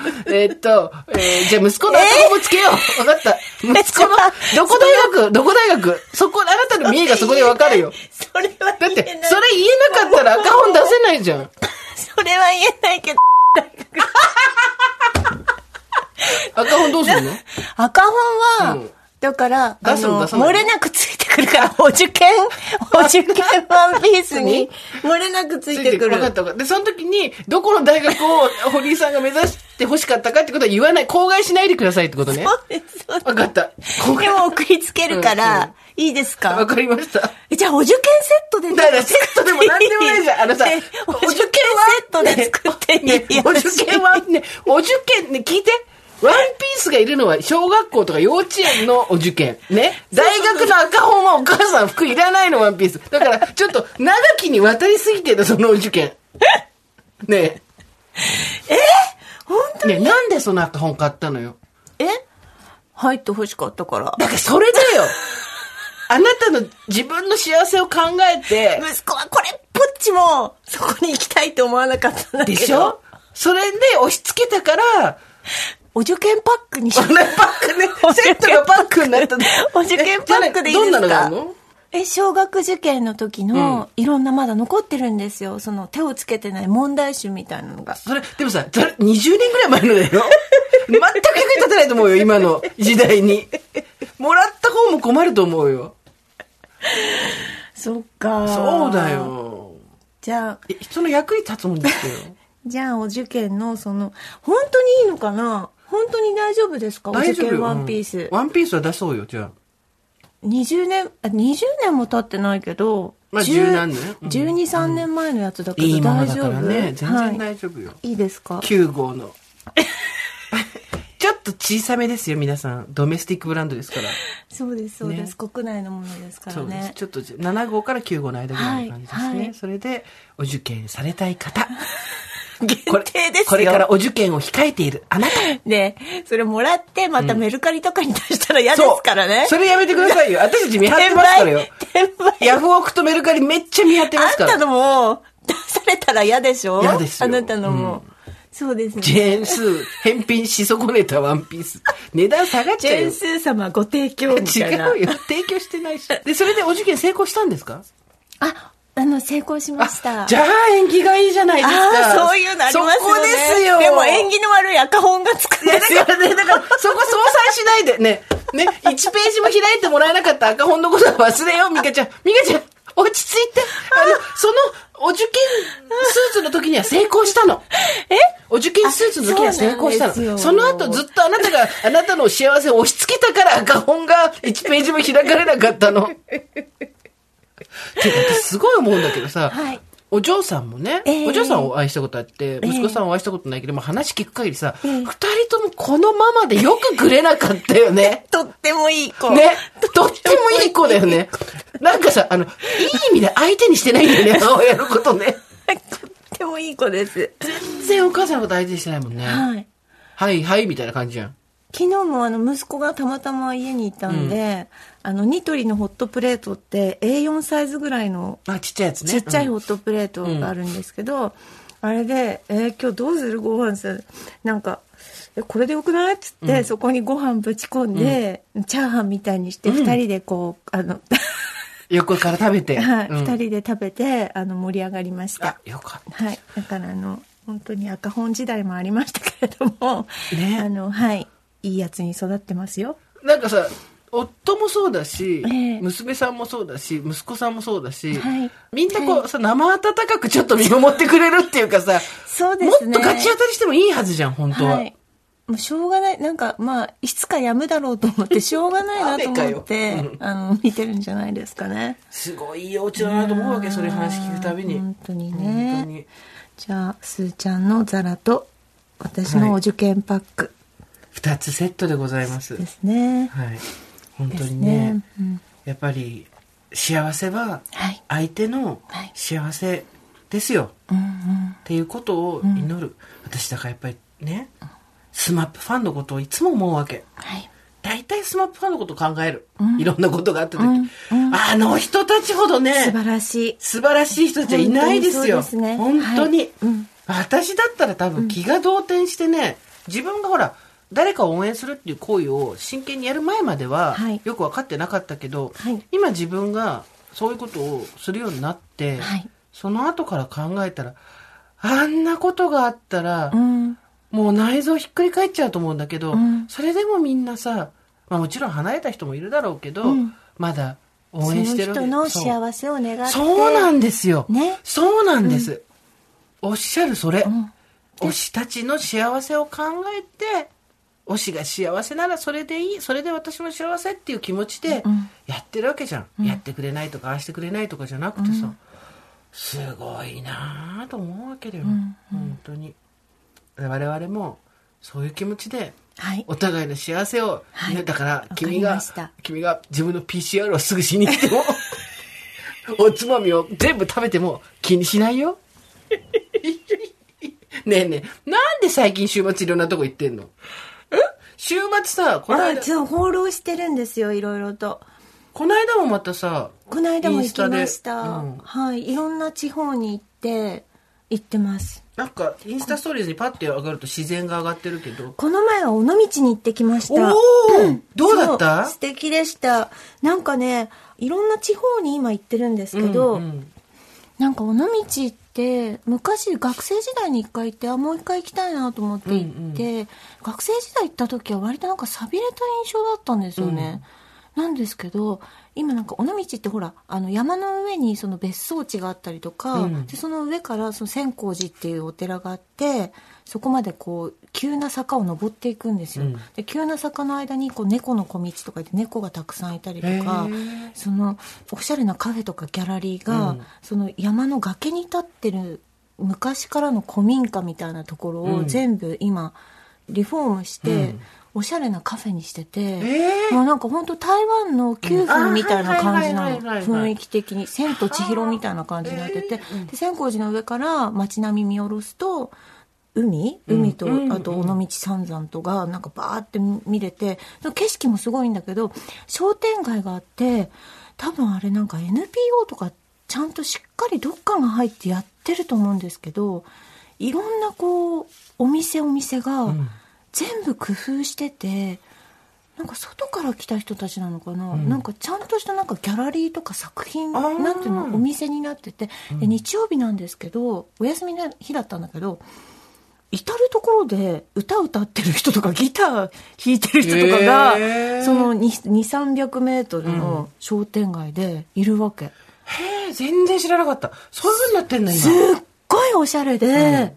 ーっと、えーじゃあ息子の赤本もつけよう。わかった。息子の、どこ大学？どこ大学？そこ、あなたの見えがそこでわかるよ。それはだって言えない。、それ言えなかったら赤本出せないじゃん。それは言えないけど。(laughs) 赤本どうするの？(laughs) 赤本は、うんだから、あの漏れなくついてくるから、お受験、お受験ワンピースに、漏れなくついてくる。分かった。で、その時に、どこの大学を (laughs) 堀井さんが目指して欲しかったかってことは言わない。口外しないでくださいってことね。そうですそうです分かった。口 (laughs) でも送りつけるから、いいですか？わかりました。えじゃあ、お受験セットでだからセットでも何でもないじゃん。あのさね、お受験セットで作っていいね、お受験はね、お受験ね、聞いて。ワンピースがいるのは小学校とか幼稚園のお受験。ね。大学の赤本はお母さん服いらないの、ワンピース。だから、ちょっと長きに渡りすぎてる、そのお受験。(laughs) ね本当え。ねえなんでその赤本買ったのよ。え？入って欲しかったから。だからそれだよ。あなたの自分の幸せを考えて、息子はこれっぽっちも、そこに行きたいと思わなかったんだけど。でしょ？それで押し付けたから、お受験パックにしこのパックね、(laughs) セットがパックになったの (laughs) お受験パックでいいですか？えどんなのがあるの？え、小学受験の時の、いろんなまだ残ってるんですよ。その手をつけてない問題集みたいなのが。それ、でもさ、それ20年ぐらい前のだよ。(laughs) 全く役に立てないと思うよ、今の時代に。もらった方も困ると思うよ。そっかそうだ。よ。じゃあ、え人の役に立つもんですよ。じゃあお受験のその、本当にいいのかな？本当に大丈夫ですか？お受験ワンピース。うんワンピースは出そうよ、じゃあ。20年、あ、20年も経ってないけど、まあ10十何年うん12、3年前のやつだけど大丈夫？からね。全然はい大丈夫よ。いいですか？9号の。(laughs) ちょっと小さめですよ、皆さん。ドメスティックブランドですから。そうです、そうです。ね国内のものですからそうです。ね。ちょっと7号から9号の間ぐらいの感じですね。はいはいそれで、お受験されたい方。限定ですよ。これからお受験を控えているあなた。ねそれもらって、またメルカリとかに出したら嫌ですからね。それやめてくださいよ。(laughs) 私たち見張ってますからよ。ヤフオクとメルカリめっちゃ見張ってますから。あんたのも、出されたら嫌でしょ？嫌ですよあなたのも。そうですね。ジェーンスー、返品し損ねたワンピース。値段下がっちゃうよジェーン。スー様ご提供みたいな。違うよ。提供してないし。で、それでお受験成功したんですか？あ、あの、成功しました。じゃあ縁起がいいじゃないですか。ああ、そういうのありますよね。そこですよ。でも縁起の悪い赤本がつくんいや、ですよ。だからね、だから、そこ相殺しないで、ね、ね、1ページも開いてもらえなかった赤本のことは忘れよう、ミカちゃん。ミカちゃん、落ち着いて。あの、その、お受験スーツの時には成功したの。え？お受験スーツの時には成功したの。その後ずっとあなたが、あなたの幸せを押し付けたから赤本が1ページも開かれなかったの。てか、私すごい思うんだけどさ、はいお嬢さんもね、ええお嬢さんをお会いしたことあって、息子さんをお会いしたことないけど、まあ話聞く限りさ、ええ二人ともこのままでよくくれなかったよね。(laughs) とってもいい子。ね。とってもいい子だよね。なんかさ、あの、いい意味で相手にしてないんだよね、(laughs) 母親のことね。とってもいい子です。全然お母さんのこと相手にしてないもんね。はい。はい、はい、みたいな感じじゃん。昨日もあの息子がたまたま家にいたんで、あのニトリのホットプレートって A4 サイズぐらいのあ、ちっちゃいやつね。ちっちゃいうん。ホットプレートがあるんですけど、あれで、えー今日どうする？ご飯さなんかえこれでよくない？っつって、そこにご飯ぶち込んで、チャーハンみたいにして二人でこう、あの (laughs) 横から食べて。はい、うん。二人で食べてあの盛り上がりました。あ、よかった。はい。だからあの本当に赤本時代もありましたけれども、ね。あのはい。いいやつに育ってますよ。なんかさ、夫もそうだし、ええ娘さんもそうだし、息子さんもそうだし、はいみんなこう、さ、生温かくちょっと見守ってくれるっていうかさ、そうですねもっとガチ当たりしてもいいはずじゃん、本当は。はい。もうしょうがない。なんか、まあ、いつかやむだろうと思って、(laughs) しょうがないなと思って (laughs) あの、見てるんじゃないですかね。すごいいいお家だなと思うわけ、それ話聞くたびに。本当に本ね。当に。じゃあ、すーちゃんのザラと、私のお受験パック二つセットでございます。ですね。はい。本当にね、ね。うんやっぱり、幸せは、はい。相手のはい幸せですよ。うんうん。っていうことを祈る。私だからやっぱりね、スマップファンのことをいつも思うわけ。はい。大体スマップファンのことを考える。うんいろんなことがあった時、うんうんあの人たちほどね、素晴らしい。素晴らしい人たちはいないですよ。本当にね本当に、はいうん私だったら多分気が動転してね、自分がほら、誰かを応援するっていう行為を真剣にやる前までははいよく分かってなかったけど、はい今自分がそういうことをするようになって、はいその後から考えたら、あんなことがあったら、うん。もう内臓ひっくり返っちゃうと思うんだけど、うんそれでもみんなさ、まあもちろん離れた人もいるだろうけど、うんまだ応その援してる人のそう幸せを願って。そうなんですよ。ねそうなんです。おっしゃるそれ。ん推したちの幸せを考えて、推しが幸せならそれでいい。それで私も幸せっていう気持ちでうんやってるわけじゃん。やってくれないとか、ああしてくれないとかじゃなくてさ、すごいなぁと思うわけだよ。ん本当に。我々もそういう気持ちで、はい。お互いの幸せを、はいねだから君が君が自分の PCR をすぐしに行っても (laughs) おつまみを全部食べても気にしないよ (laughs) ねえねえなんで最近週末いろんなとこ行ってんの？え週末さこのあ、間そう、放浪してるんですよ、いろいろと。この間もまたさこの間も行きました。うんはい。いろんな地方に行って、行ってます。なんかインスタストーリーズにパッて上がると自然が上がってるけどこの前は尾道に行ってきました。おおどうだった？素敵でした。なんかね、いろんな地方に今行ってるんですけど、うんうんなんか尾道って昔学生時代に一回行ってあもう一回行きたいなと思って行って、学生時代行った時は割となんか寂れた印象だったんですよね、なんですけど今なんか尾道ってほらあの山の上にその別荘地があったりとか、うん。でその上からその千光寺っていうお寺があってそこまでこう急な坂を登っていくんですよ、うん。で急な坂の間にこう猫の小道とか言って猫がたくさんいたりとかそのおしゃれなカフェとかギャラリーが、うん。その山の崖に立ってる昔からの古民家みたいなところをうん。全部今リフォームして、うん。おしゃれなカフェにしてて、えー。もうなんか本当台湾の9分みたいな感じなの雰囲気的に「千と千尋」みたいな感じになってて、で千光寺の上から街並み見下ろすと海？海と、うん。あと尾道三山とがなんかバーって見れて景色もすごいんだけど商店街があって多分あれなんか NPO とかちゃんとしっかりどっかが入ってやってると思うんですけどいろんなこうお店お店がん。全部工夫してて、なんか外から来た人たちなのかな、なんかちゃんとしたなんかギャラリーとか作品なんていうの？お店になってて、で日曜日なんですけどお休みの日だったんだけど至る所で歌歌ってる人とかギター弾いてる人とかが、へーその2300メートルの商店街でいるわけ、へえ、全然知らなかった。そういう風になってんだ、す今。っごいおしゃれで、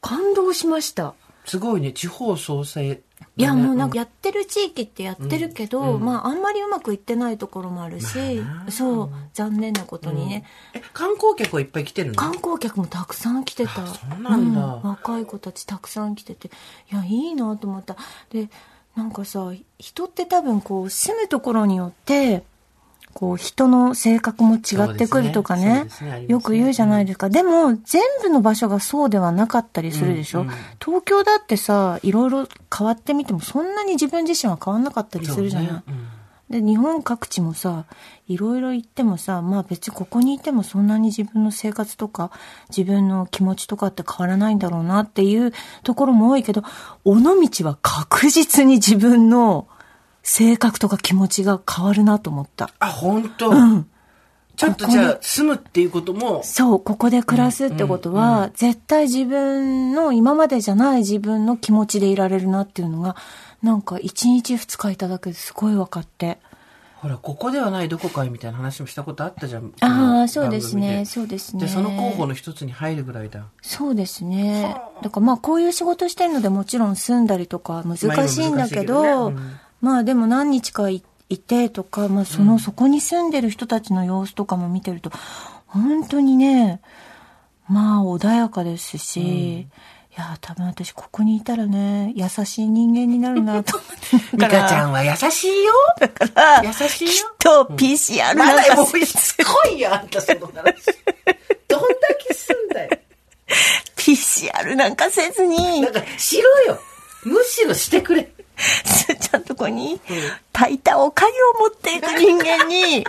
感動しましたすごいね、地方創生。いや、もうなんか、かやってる地域ってやってるけど、まああんまりうまくいってないところもあるし、そう、残念なことにね、え、観光客はいっぱい来てるの？観光客もたくさん来てた。そうなんだ。若い子たちたくさん来てて、いや、いいなと思った。で、なんかさ、人って多分こう、住むところによって、こう、人の性格も違ってくるとかねね。ね。よく言うじゃないですか。でも、全部の場所がそうではなかったりするでしょ、東京だってさ、いろいろ変わってみても、そんなに自分自身は変わんなかったりするじゃない、ね。うん。で日本各地もさいろいろ行ってもさまあ別にここにいてもそんなに自分の生活とか自分の気持ちとかって変わらないんだろうなっていうところも多いけど尾道は確実に自分の性格とか気持ちが変わるなと思った。あ、本当、うんちょっとじゃあ、住むっていうことも、そう、ここで暮らすってことは、絶対自分の今までじゃない自分の気持ちでいられるなっていうのが、なんか一日二日いただけですごい分かって。ほら、ここではないどこかへみたいな話もしたことあったじゃん。ああ、そうですね、そうですね。で、その候補の一つに入るぐらいだ。そうですね。だからまあこういう仕事してるのでもちろん住んだりとか難しいんだけど、まあまあでも何日かいいてとか、まあその、そこに住んでる人たちの様子とかも見てると、本当にね、まあ穏やかですし、いや、多分私ここにいたらね、優しい人間になるなと思って。(laughs) ミカちゃんは優しいよ。だから、優しいよきっと PCR まなんかだもうすごいよ、あんたその話。どんだけすんだよ。(laughs) PCR なんかせずにな、んか、しろよ。むしろしてくれ。す (laughs) ーちゃんとこに、炊いたおかゆを持っていく人間に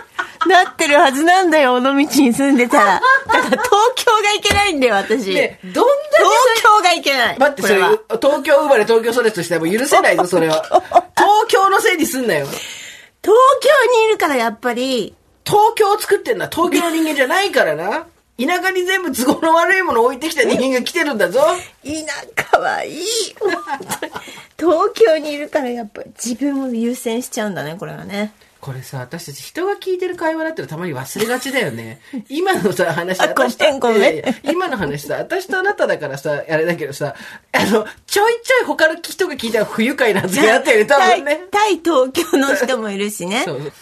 なってるはずなんだよ、尾道に住んでたら。(laughs) だから東京がいけないんだよ、私。ね、どんだけ東京がいけない。待って、それ東京生まれ東京育ちとしてはもう許せないぞ、それは。(laughs) 東京のせいにすんなよ。東京にいるからやっぱり、東京を作ってんのは東京の人間じゃないからな。田舎に全部都合の悪いものを置いてきた人間が来てるんだぞ。田舎はいい。東京にいるからやっぱり自分を優先しちゃうんだね、これはね。これさ、私たち人が聞いてる会話だったらたまに忘れがちだよね。(laughs) 今のさ、話、あごめん私とごめんいやいや今の話さ、私とあなただからさ、あれだけどさ、あの、ちょいちょい他の人が聞いたら不愉快な発言あったよね、多分ね。対対東京の人もいるしね。(laughs) そう。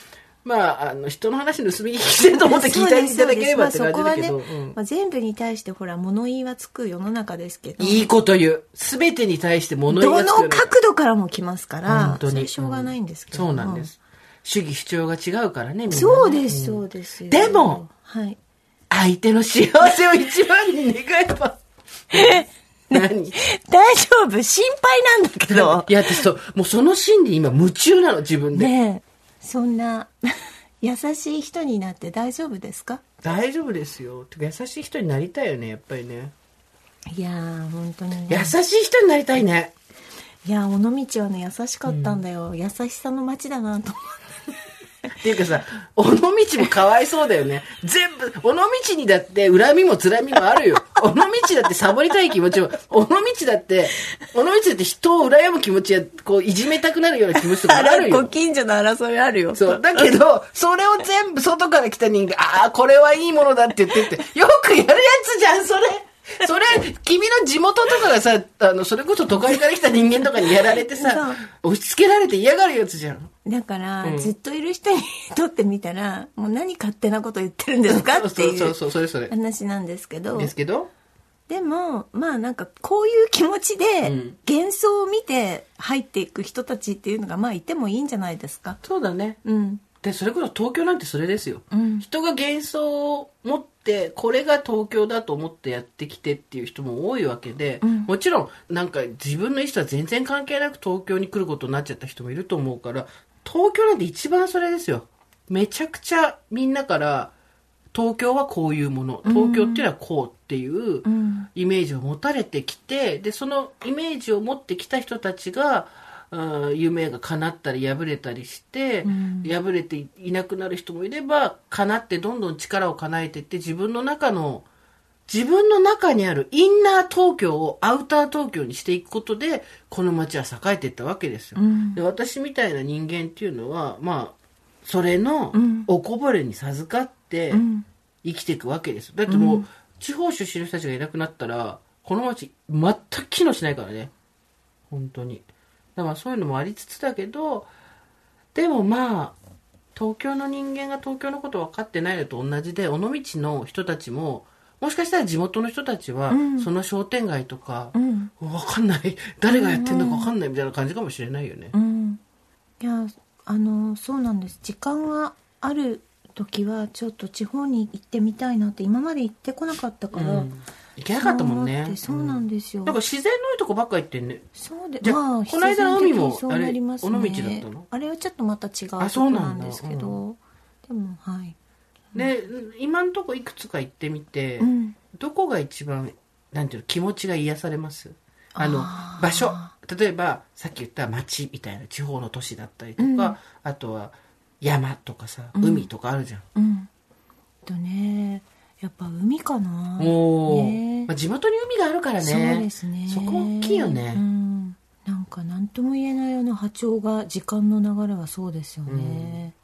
まあ、あの、人の話盗み聞きしてると思って聞いていただければって感じだけど。まあそこはねうん。まあ、全部に対してほら物言いはつく世の中ですけど。いいこと言う。すべてに対して物言いどがつくよねの角度からも来ますから本当に。それしょうがないんですけど、そうなんです。主義主張が違うからね、みんなね。そうですそうです。よでもはい。相手の幸せを一番に願えば。(laughs) 何？い大丈夫？心配なんだけど。や、私そう、もうその心理今夢中なの、自分で。ねえそんな (laughs) 優しい人になって大丈夫ですか？大丈夫ですよ。てか優しい人になりたいよね、やっぱりね。いやー本当にね優しい人になりたいね。いや尾道はね優しかったんだよ、優しさの街だなと思っていうかさ、尾道もかわいそうだよね。全部、尾道にだって恨みもつらみもあるよ。(laughs) 尾道だってサボりたい気持ちも、尾道だって、尾道だって人を羨む気持ちや、こう、いじめたくなるような気持ちとかあるごよ。近所の争いあるよそう。だけど、それを全部外から来た人間、ああ、これはいいものだって言ってって、よくやるやつじゃん、それ。(laughs) それ、君の地元とかがさ、あの、それこそ都会から来た人間とかにやられてさ、押し付けられて嫌がるやつじゃん。だから、うん。ずっといる人にとってみたらもう何勝手なこと言ってるんですかっていそうそうそう。う、それそれ。話なんですけど。ですけど、でもまあなんかこういう気持ちでん。幻想を見て入っていく人たちっていうのがまあいてもいいんじゃないですか。そうだね。うん。で、それこそ東京なんてそれですよ。うん。人が幻想を持って、これが東京だと思ってやってきてっていう人も多いわけで、ん。もちろん、なんか自分の意思とは全然関係なく東京に来ることになっちゃった人もいると思うから、東京なんて一番それですよ。めちゃくちゃみんなから、東京はこういうもの、東京っていうのはこうっていううん。イメージを持たれてきて、で、そのイメージを持ってきた人たちが、うん夢が叶ったり破れたりして、破れていなくなる人もいれば叶ってどんどん力を叶えていって自分の中の自分の中にあるインナー東京をアウター東京にしていくことでこの街は栄えていったわけですよ、で私みたいな人間っていうのはまあそれのおこぼれに授かって生きていくわけです。よだってもう、地方出身の人たちがいなくなったらこの街全く機能しないからね。本当にだからそういうのもありつつだけどでもまあ東京の人間が東京のこと分かってないのと同じで尾道の人たちももしかしたら地元の人たちは、その商店街とか、分かんない。誰がやってんのか分かんないみたいな感じかもしれないよね、うん。いやあのそうなんです。時間がある時はちょっと地方に行ってみたいなって今まで行ってこなかったから、うん行けなかったもんね。そうなんですよ、なんか自然のいいとこばっか行ってんね。そうでじゃあまあこの間の海も必然的にそうなりますね。あれ尾道だったの？あれはちょっとまた違うとあこそうなんですけど。でもはい。で今んとこいくつか行ってみて、うん。どこが一番なんていうの気持ちが癒されます？あの場所。例えばさっき言った町みたいな地方の都市だったりとか、うん。あとは山とかさ、うん。海とかあるじゃん。うん。とねやっぱ海かな。おお、ね。まあ、地元に海があるからね。そうですね。そこ大きいよね、うん、なんか何とも言えないような波長が時間の流れはそうですよね、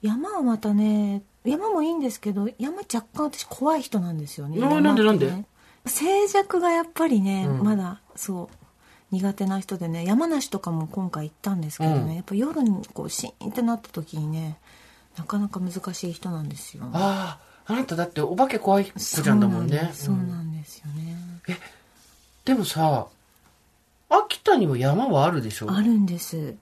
山はまたね山もいいんですけど山若干私怖い人なんですよね。ねなんでなんで？静寂がやっぱりね、うん。まだそう苦手な人でね山梨とかも今回行ったんですけどね、うん。やっぱ夜にこうシーンってなった時にねなかなか難しい人なんですよ。あああなただってお化け怖い子ちゃんだもんね。そうなんですよね、でもさ秋田にも山はあるでしょ？あるんです。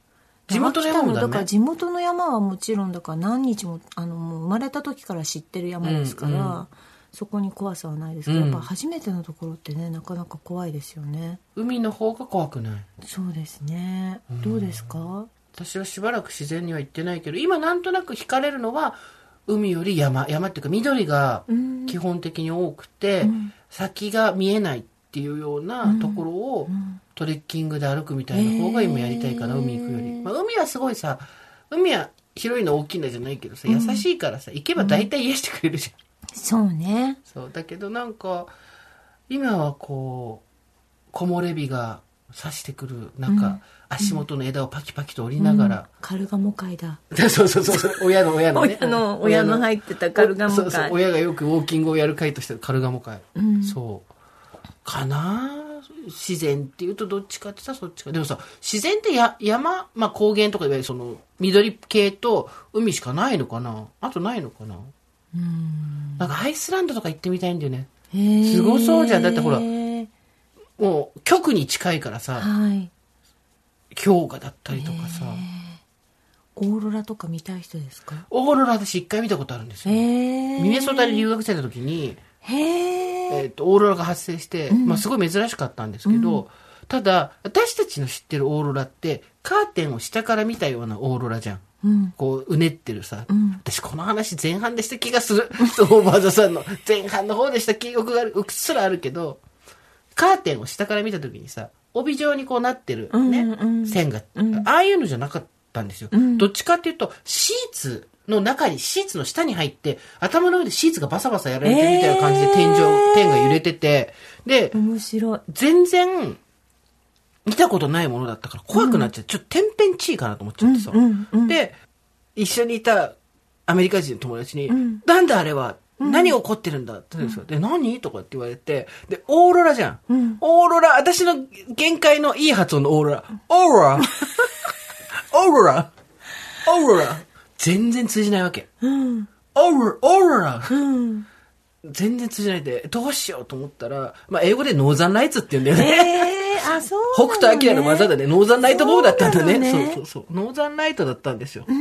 地元の山もだね。だから地元の山はもちろんだから何日もあのもう生まれた時から知ってる山ですから、うんうん。そこに怖さはないですけど、うん。やっぱ初めてのところってねなかなか怖いですよね。海の方が怖くない？そうですね。どうですか？私はしばらく自然には行ってないけど今なんとなく惹かれるのは海より山。山っていうか緑がうん。基本的に多くて、うん。先が見えないっていうようなところをトレッキングで歩くみたいな方が今やりたいかな、海行くより、まあ、海はすごいさ海は広いの大きいのじゃないけどさ優しいからさ行けば大体癒してくれるじゃん、そうね。そう。だけどなんか今はこう木漏れ日が差してくる中、足元の枝をパキパキと折りながら、カルガモ会だ (laughs) そうそうそうそう。親の親のね。(laughs) 親の親の入ってたカルガモ会そうそう親がよくウォーキングをやる会としてカルガモ会、うん。そう。かな？自然っていうとどっちかってさそっちか。でもさ自然ってや山、まあ、高原とかいわゆるその緑系と海しかないのかな？あとないのかな？うん。なんかアイスランドとか行ってみたいんだよね。すごそうじゃん。だってほらもう極に近いからさはい。氷河だったりとかさ。オーロラとか見たい人ですか？オーロラ私一回見たことあるんですよ、ミネソタで留学してた時にへええー、とオーロラが発生して、まあ、すごい珍しかったんですけど、ただ私たちの知ってるオーロラってカーテンを下から見たようなオーロラじゃん。うん。こううねってるさ、ん。私この話前半でした気がする。(laughs) オーバーザさんの前半の方でした記憶があるうっすらあるけどカーテンを下から見た時にさ帯状にこうなってるね、うんうん。うん。線が、ああいうのじゃなかったんですよ、どっちかっていうとシーツの中にシーツの下に入って頭の上でシーツがバサバサやられてるみたいな感じで天井、えー。天が揺れててで面白い。全然見たことないものだったから怖くなっちゃって、ちょっと天変地異かなと思っちゃってさ、うんうんうん。で一緒にいたアメリカ人の友達に「んなんだあれは？何が起こってるんだ?」って言うんですよ、で何？とかって言われてでオーロラじゃん、うん。オーロラ私の限界のいい発音のオーロラ。オーロラ。(laughs) オーロラ。オーロラ。全然通じないわけ。うん。オーロラオーロラ。うん。全然通じないでどうしようと思ったら、まあ、英語でノーザンライツって言うんだよね、ええあそうね、北斗晶の技だね。ノーザンライトボールだったんだね。そうね。そうそうそう。ノーザンライトだったんですよ。うんう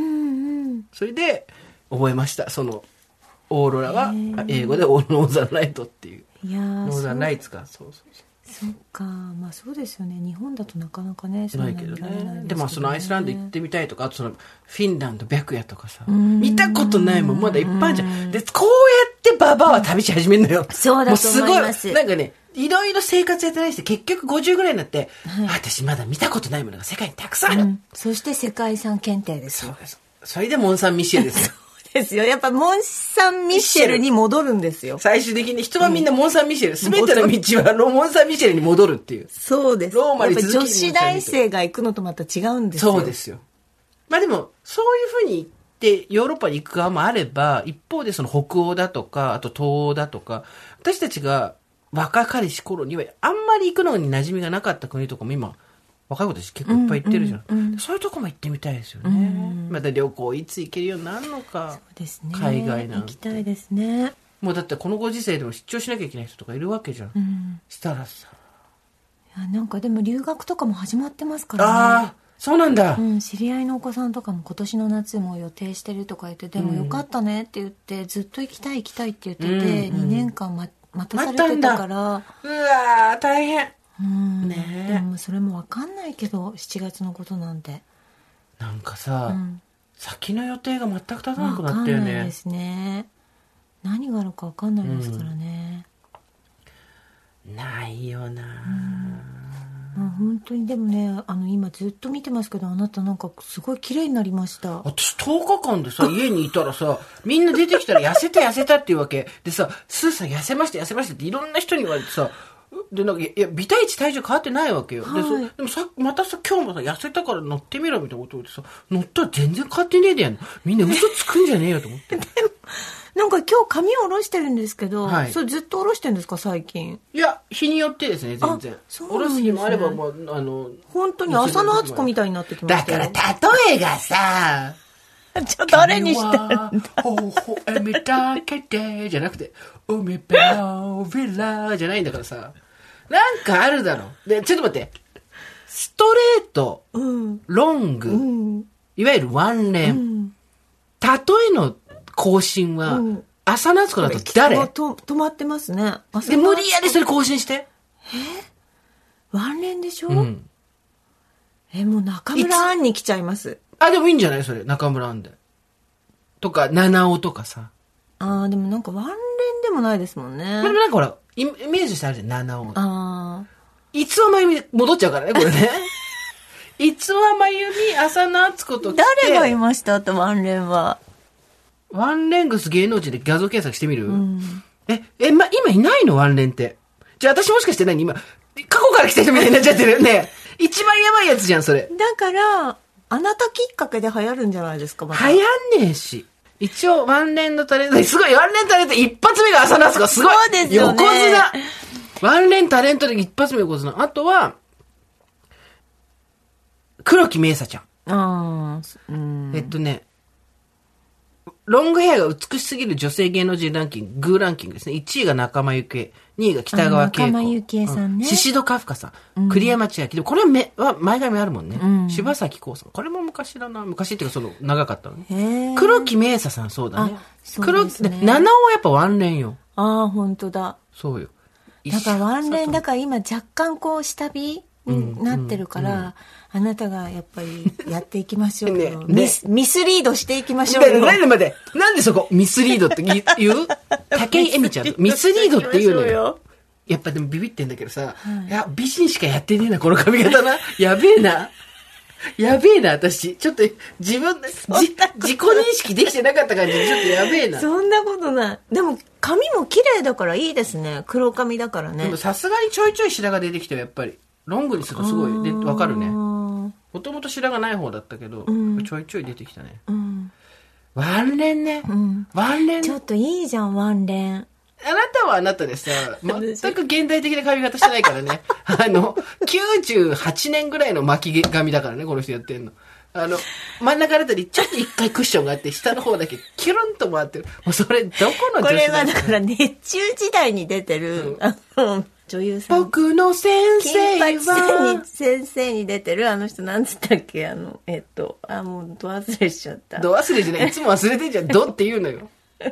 ん。それで、覚えました。その、オーロラは、英語でオノーザンライトっていう。いやーノーザンライツツか。そうそうそそっかまあそうですよね日本だとなかなかねう。そうないけどね。すでもそのアイスランド行ってみたいとか、あとその、フィンランド、白夜とかさ。ん見たことないもん。まだいっぱいじゃん。で、こうやってババアは旅し始めるのよ。そうだと思いますすごい、なんかね、いろいろ生活やってないして、結局50ぐらいになって、私まだ見たことないものが世界にたくさんある。うんそして世界遺産検定ですよ。それでモン・サン・ミシェルですよ。(laughs) ですよ。やっぱモン・サン・ミシェルに戻るんですよ。最終的に人はみんなモン・サン・ミシェル。すべての道はロモン・サン・ミシェルに戻るっていう。そうです。ローマにやっぱ続き女子大生が行くのとまた違うんですよ。そうですよ。まあでも、そういうふうに言って、ヨーロッパに行く側もあれば、一方でその北欧だとか、あと東欧だとか、私たちが若かりし頃には、あんまり行くのに馴染みがなかった国とかも今、若い子たち結構いっぱい行ってるじゃん。そういうとこも行ってみたいですよね。また旅行いつ行けるようになるのか。そうですね。海外なんて行きたいですね。もうだってこのご時世でも出張しなきゃいけない人とかいるわけじゃん。うん。したらさ。いやなんかでも留学とかも始まってますからああ、そうなんだ。うん、知り合いのお子さんとかも今年の夏も予定してるとか言って、でもよかったねって言って、ずっと行きたい行きたいって言ってて、うん2年間ま待たされてたから、うわー、大変。うん、ねえでもそれもわかんないけど、7月のことなんて。なんかさ、うん先の予定が全く立たなくなんったよね。ないですね。何があるかわかんないですからね。ないよな、まあ、本当にでもね、あの今ずっと見てますけど、あなたなんかすごい綺麗になりました。私10日間でさ、家にいたらさ、みんな出てきたら痩せた痩せたっていうわけ。でさ、スーさん痩せました痩せましたっていろんな人に言われてさ、で、なんか、いや、微体値体重変わってないわけよ。でそはいでもさ、またさ、今日もさ、痩せたから乗ってみろみたいなこと言ってさ、乗ったら全然変わってねえでやんの。みんな嘘つくんじゃねえよと思って。(laughs) なんか今日髪を下ろしてるんですけど、はいそれずっと下ろしてるんですか、最近？いや、日によってですね、全然あ。そうおろなんです日もあれば、もう、あの、本当に浅野敦子みたいになってきまだしたよ。から、例えがさ、じゃあ誰にしてるんだ？微笑みだけで、じゃなくて、海ペラビラじゃないんだからさ。なんかあるだろ。で、ちょっと待って。ストレート、うん。ロング、うん。いわゆるワンレン。例えの更新は、うん浅野敦子だと誰？あと止まってますね。で、無理やりそれ更新して。ワンレンでしょ、うん。え、もう中村アンに来ちゃいます。あ、でもいいんじゃない？それ。中村アンで。とか、七尾とかさ。ああ、でもなんかワンレンでもないですもんね。まあでもなんかほら、イメージしてあるじゃん、七尾。あいつはまゆみ戻っちゃうからね、これね。(laughs) いつはまゆみ、浅野敦子と誰がいました？ってワンレンは。ワンレングス芸能人で画像検索してみる、え、え、ま、今いないの？ワンレンって。じゃあ私もしかして何？今、過去から来た人みたいになっちゃってる？ね。一番やばいやつじゃん、それ。だから、あなたきっかけで流行るんじゃないですか、また流行んねえし。一応、ワンレンのタレント、すごい、ワンレンタレント一発目が浅野敦子、すごいそうですよね横綱ワンレンタレントで一発目横綱。あとは、黒木メイサちゃん。ああ、うん。えっとね、ロングヘアが美しすぎる女性芸能人ランキング、グーランキングですね。1位が仲間由紀恵、2位が北川景子。あ仲間由紀恵さんねうシシドカフカさん。栗山千明。でもこれはめは前髪あるもんね。柴咲コウさん。これも昔だな。昔っていうかその、長かったのね。黒木メイサさんそうだねあ。そう黒ですねで七尾はやっぱワンレンよ。ああ、本当だ。そうよ。だからワンレンだかから今若干こう下火になってるから、あなたがやっぱりやっていきましょうよ。(laughs) ねねミスミスリードしていきましょうよ。待って待って。なんでそこ、ミスリードって言う竹 (laughs) 井絵美ちゃんと。ミスリードって言うのよ。やっぱでもビビってんだけどさ、い、や、美人しかやってねえな、この髪型な。やべえな。やべえな、私。ちょっと、自分 (laughs) で、じ自己認識できてなかった感じで、ちょっとやべえな。そんなことない。でも髪も綺麗だからいいですね。黒髪だからねでも。さすがにちょいちょい白が出てきたよ、やっぱり。ロングにするとすごい、で、わかるね。あもともと白がない方だったけど、ちょいちょい出てきたね。ーうん。ワンレンね。んワンレン？ちょっといいじゃん、ワンレン。あなたはあなたでさ、(laughs) 全く現代的な髪型してないからね。(laughs) あの、98年ぐらいの巻き髪だからね、この人やってんの。あの、真ん中あたりちょっと一回クッションがあって、下の方だけキュルンと回ってる。もうそれ、どこのこ女子だれはだから熱中時代に出てる、あの、女優さん。僕の先生はに、先生に出てるあの人なんつったっけ？あの、えっと、あ、もう、ど忘れしちゃった。ど忘れじゃない。いつも忘れてんじゃん。どって言うのよ。(laughs)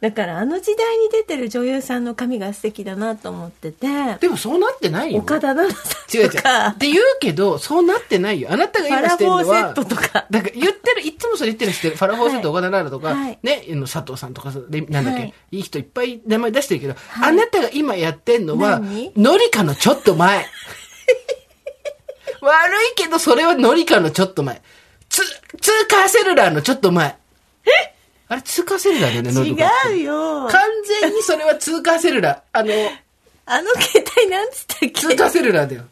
だからあの時代に出てる女優さんの髪が素敵だなと思っててでもそうなってないよ。岡田奈々さ違う違う。んとかって言うけど、そうなってないよ。あなたがファラ今してるのは。フォーセットとかだから言ってる、いつもそれ言ってるの知ってる。ファラフォーセット、岡田奈々とか、はいね、佐藤さんとか、でなんだっけ、はいい、い人いっぱい名前出してるけど、あなたが今やってんのは何、ノリカのちょっと前。(laughs) 悪いけど、それはノリカのちょっと前。つ、ツーカーセルラーのちょっと前。あれ、ツーカーセルラーだよね、ノリカって。違うよ完全にそれはツーカーセルラー。あの、あの携帯なんつったっけ？ツーカーセルラーだよ。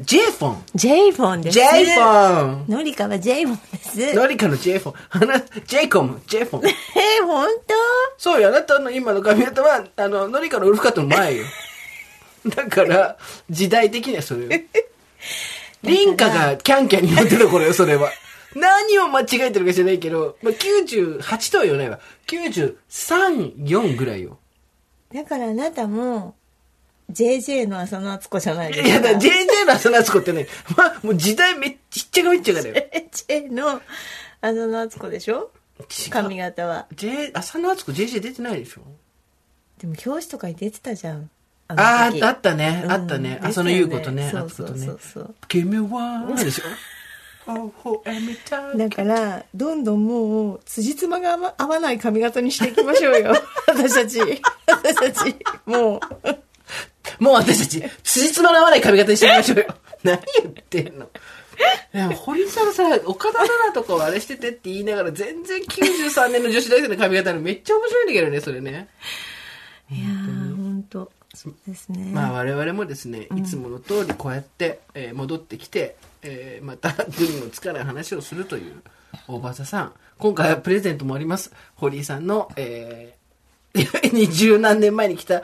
J フォン。J フォンです J フォン。のりかは J フォンですノリカの J フォン。あな、J コム、J フォン。えー、本そうよ、あなたの今の髪型は、あの、ノリカのウルフカットの前よ。(laughs) だから、時代的にはそれよ。リンカがキャンキャンに乗ってる頃よ、それは。何を間違えてるか知らないけど、まあ、98とは言わないわ。93、4ぐらいよ。当だからあなたも JJ の浅野敦子じゃないですいや、かだから JJ の浅野敦子ってね、まあ、もう時代めっちゃかめっちゃかだよ。JJ の浅野敦子でしょ？髪型は J、浅野敦子 JJ 出てないでしょ？でも表紙とかに出てたじゃんあああ、ったね、あったね。うん浅野ゆう子とね、そうそうそうそう。君は、でしょ？だからどんどんもう辻褄が合わ合わない髪型にしていきましょうよ。(laughs) 私たち。私たち。もう。もう私たち、辻褄の合わない髪型にしてみましょうよ。(laughs) 何言ってんの？堀さんさ、岡田奈々とかはあれしててって言いながら、全然93年の女子大生の髪型のめっちゃ面白いんだけどね、それね。いやー本当。そうですね、まあ我々もですね、いつもの通りこうやって、えー戻ってきて、えーまたグリのつかない話をするという大場さん。今回はプレゼントもあります。堀井さんの、えー、(laughs) 二十何年前に来た、えー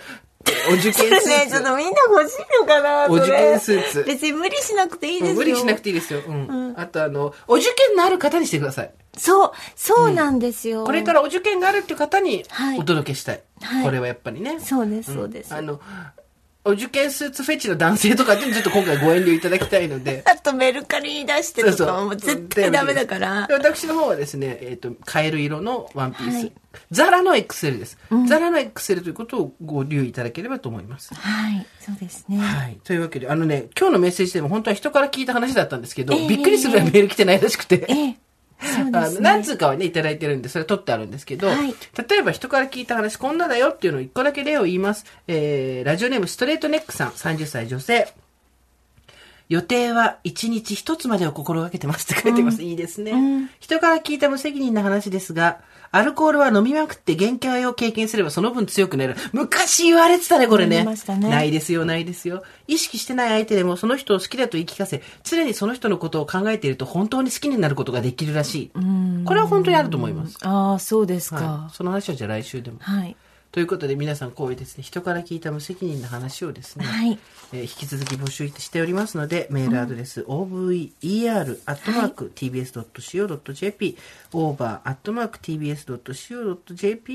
お受験スーツ。ねちょっとみんな欲しいのかなお受験スーツ別に無理しなくていいですよ無理しなくていいですよ。うん。あとあの、お受験のある方にしてください。そうそうなんですよ、これからお受験があるっていう方にはいお届けしたい。はいこれはやっぱりね。そうですそうです、あの、お受験スーツフェチの男性とかでもちょっと今回ご遠慮いただきたいので。(laughs) あとメルカリに出してとかはもう絶対ダメだからで私の方はですね、えっ、と、カエル色のワンピース。はいザラの XL です、ザラの XL ということをご留意いただければと思います。はいそうですね、はい。というわけで、あのね、今日のメッセージでも本当は人から聞いた話だったんですけど、ええびっくりするぐらいメール来てないらしくて。ええそうあの何通かはね、いただいてるんで、それ取ってあるんですけど、はい例えば人から聞いた話、こんなだよっていうのを一個だけ例を言います。えー、ラジオネームストレートネックさん、30歳女性。予定は一日一つまでを心がけてますって書いてます。いいですね、人から聞いた無責任な話ですが、アルコールは飲みまくって限界を経験すればその分強くなる。昔言われてたね、これね。ねないですよ、ないですよ。意識してない相手でもその人を好きだと言い聞かせ、常にその人のことを考えていると本当に好きになることができるらしい。これは本当にあると思います。ああそうですかはい。その話はじゃあ来週でも。はいということで皆さんこういうですね、人から聞いた無責任な話をですね、はいえー引き続き募集しておりますので、メールアドレス、over.tbs.co.jp、over.tbs.co.jp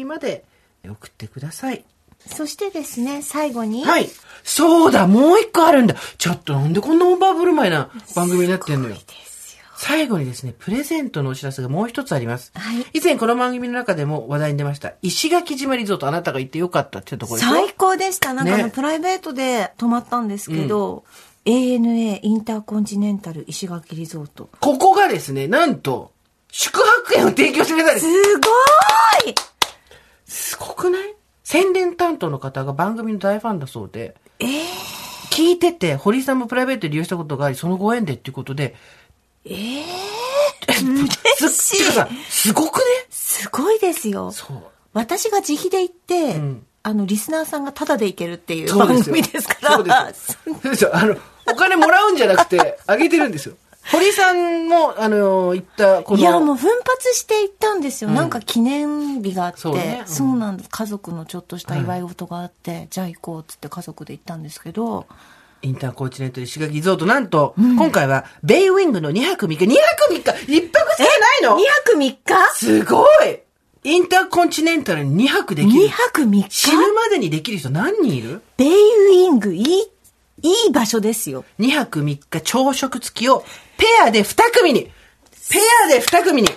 まで送ってください。そしてですね最後に、はい。そうだ、もう一個あるんだ。ちょっとなんでこんなオーバーブルマイな番組になってんのよ。ですよ最後にですね、プレゼントのお知らせがもう一つあります。はい。以前この番組の中でも話題に出ました、石垣島リゾートあなたが行ってよかったっていうところでしょ？最高でした。なんかあの、ね。プライベートで泊まったんですけど、ANA インターコンチネンタル石垣リゾート。ここがですね、なんと、宿泊券を提供してくれたんです。す。ごーい！すごくない？宣伝担当の方が番組の大ファンだそうで、えー、聞いてて、堀井さんもプライベートで利用したことがあり、そのご縁でっていうことで、えー、(laughs) す嬉しい。すごくね？すごいですよ。そう。私が自費で行って、ん。あのリスナーさんがタダで行けるっていう番組ですから。そうですよ。そ (laughs) うですよ。あの、お金もらうんじゃなくて、あげてるんですよ。(laughs) 堀井さんも、あの、言った、この、いやもう奮発して行ったんですよ、なんか記念日があって。そうね。うん。そうなんです。家族のちょっとした祝い事があって、じゃあ行こうっつって家族で行ったんですけどインターコンチネンタル石垣リゾート、なんと、今回は、ベイウィングの2泊3日、2泊3日。一泊しかないの。2泊3日？すごい。インターコンチネンタルに2泊できる。2泊3日？死ぬまでにできる人何人いる？ベイウィングいいいい場所ですよ ?2 泊3日朝食付きをペアで2組に。ペアで2組に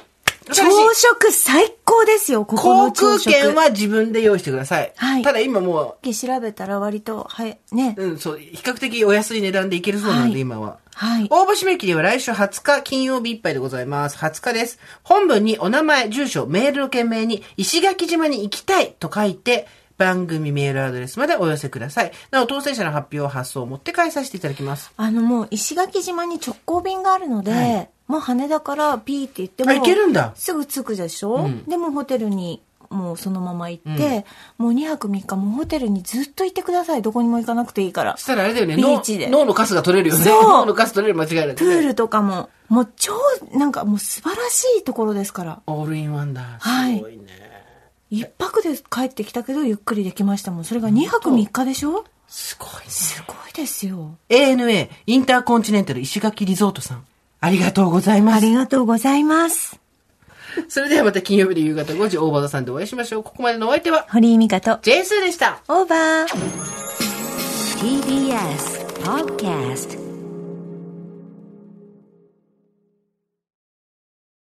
朝食最高ですよ、ここ航。空券は自分で用意してください。はいただ今も調べたら割と、はい、ね。う、うん、そう、比較的お安い値段でいけるそうなんで、はい今は。はい。応募締め切りは来週20日金曜日いっぱいでございます。20日です。本文にお名前、住所、メールの件名に石垣島に行きたいと書いて、番組メールアドレスまでお寄せください。なお、当選者の発表発送を持って返させていただきます。あのもう石垣島に直行便があるので、はいもう羽田からピーって言ってもあ行けるんだ。すぐ着くでしょ、うん。でもホテルにもうそのまま行って、もう2泊3日もうホテルにずっといてください。どこにも行かなくていいから。そしたらあれだよね、ビーチで。脳脳のカスが取れるよね。脳のカス取れる間違いない、ね。プールとかももう超なんかもう素晴らしいところですから。オールインワンだ。はい。すごいね。一泊で帰ってきたけどゆっくりできましたもん。それが2泊3日でしょ？すごいね。すごいですよ。ANA インターコンチネンタル石垣リゾートさん。ありがとうございます。ありがとうございますそれではまた金曜日の夕方5時、大場田さんでお会いしましょう。ここまでのお相手は、堀井美香とジェイスーでした。オーバー TBS Podcast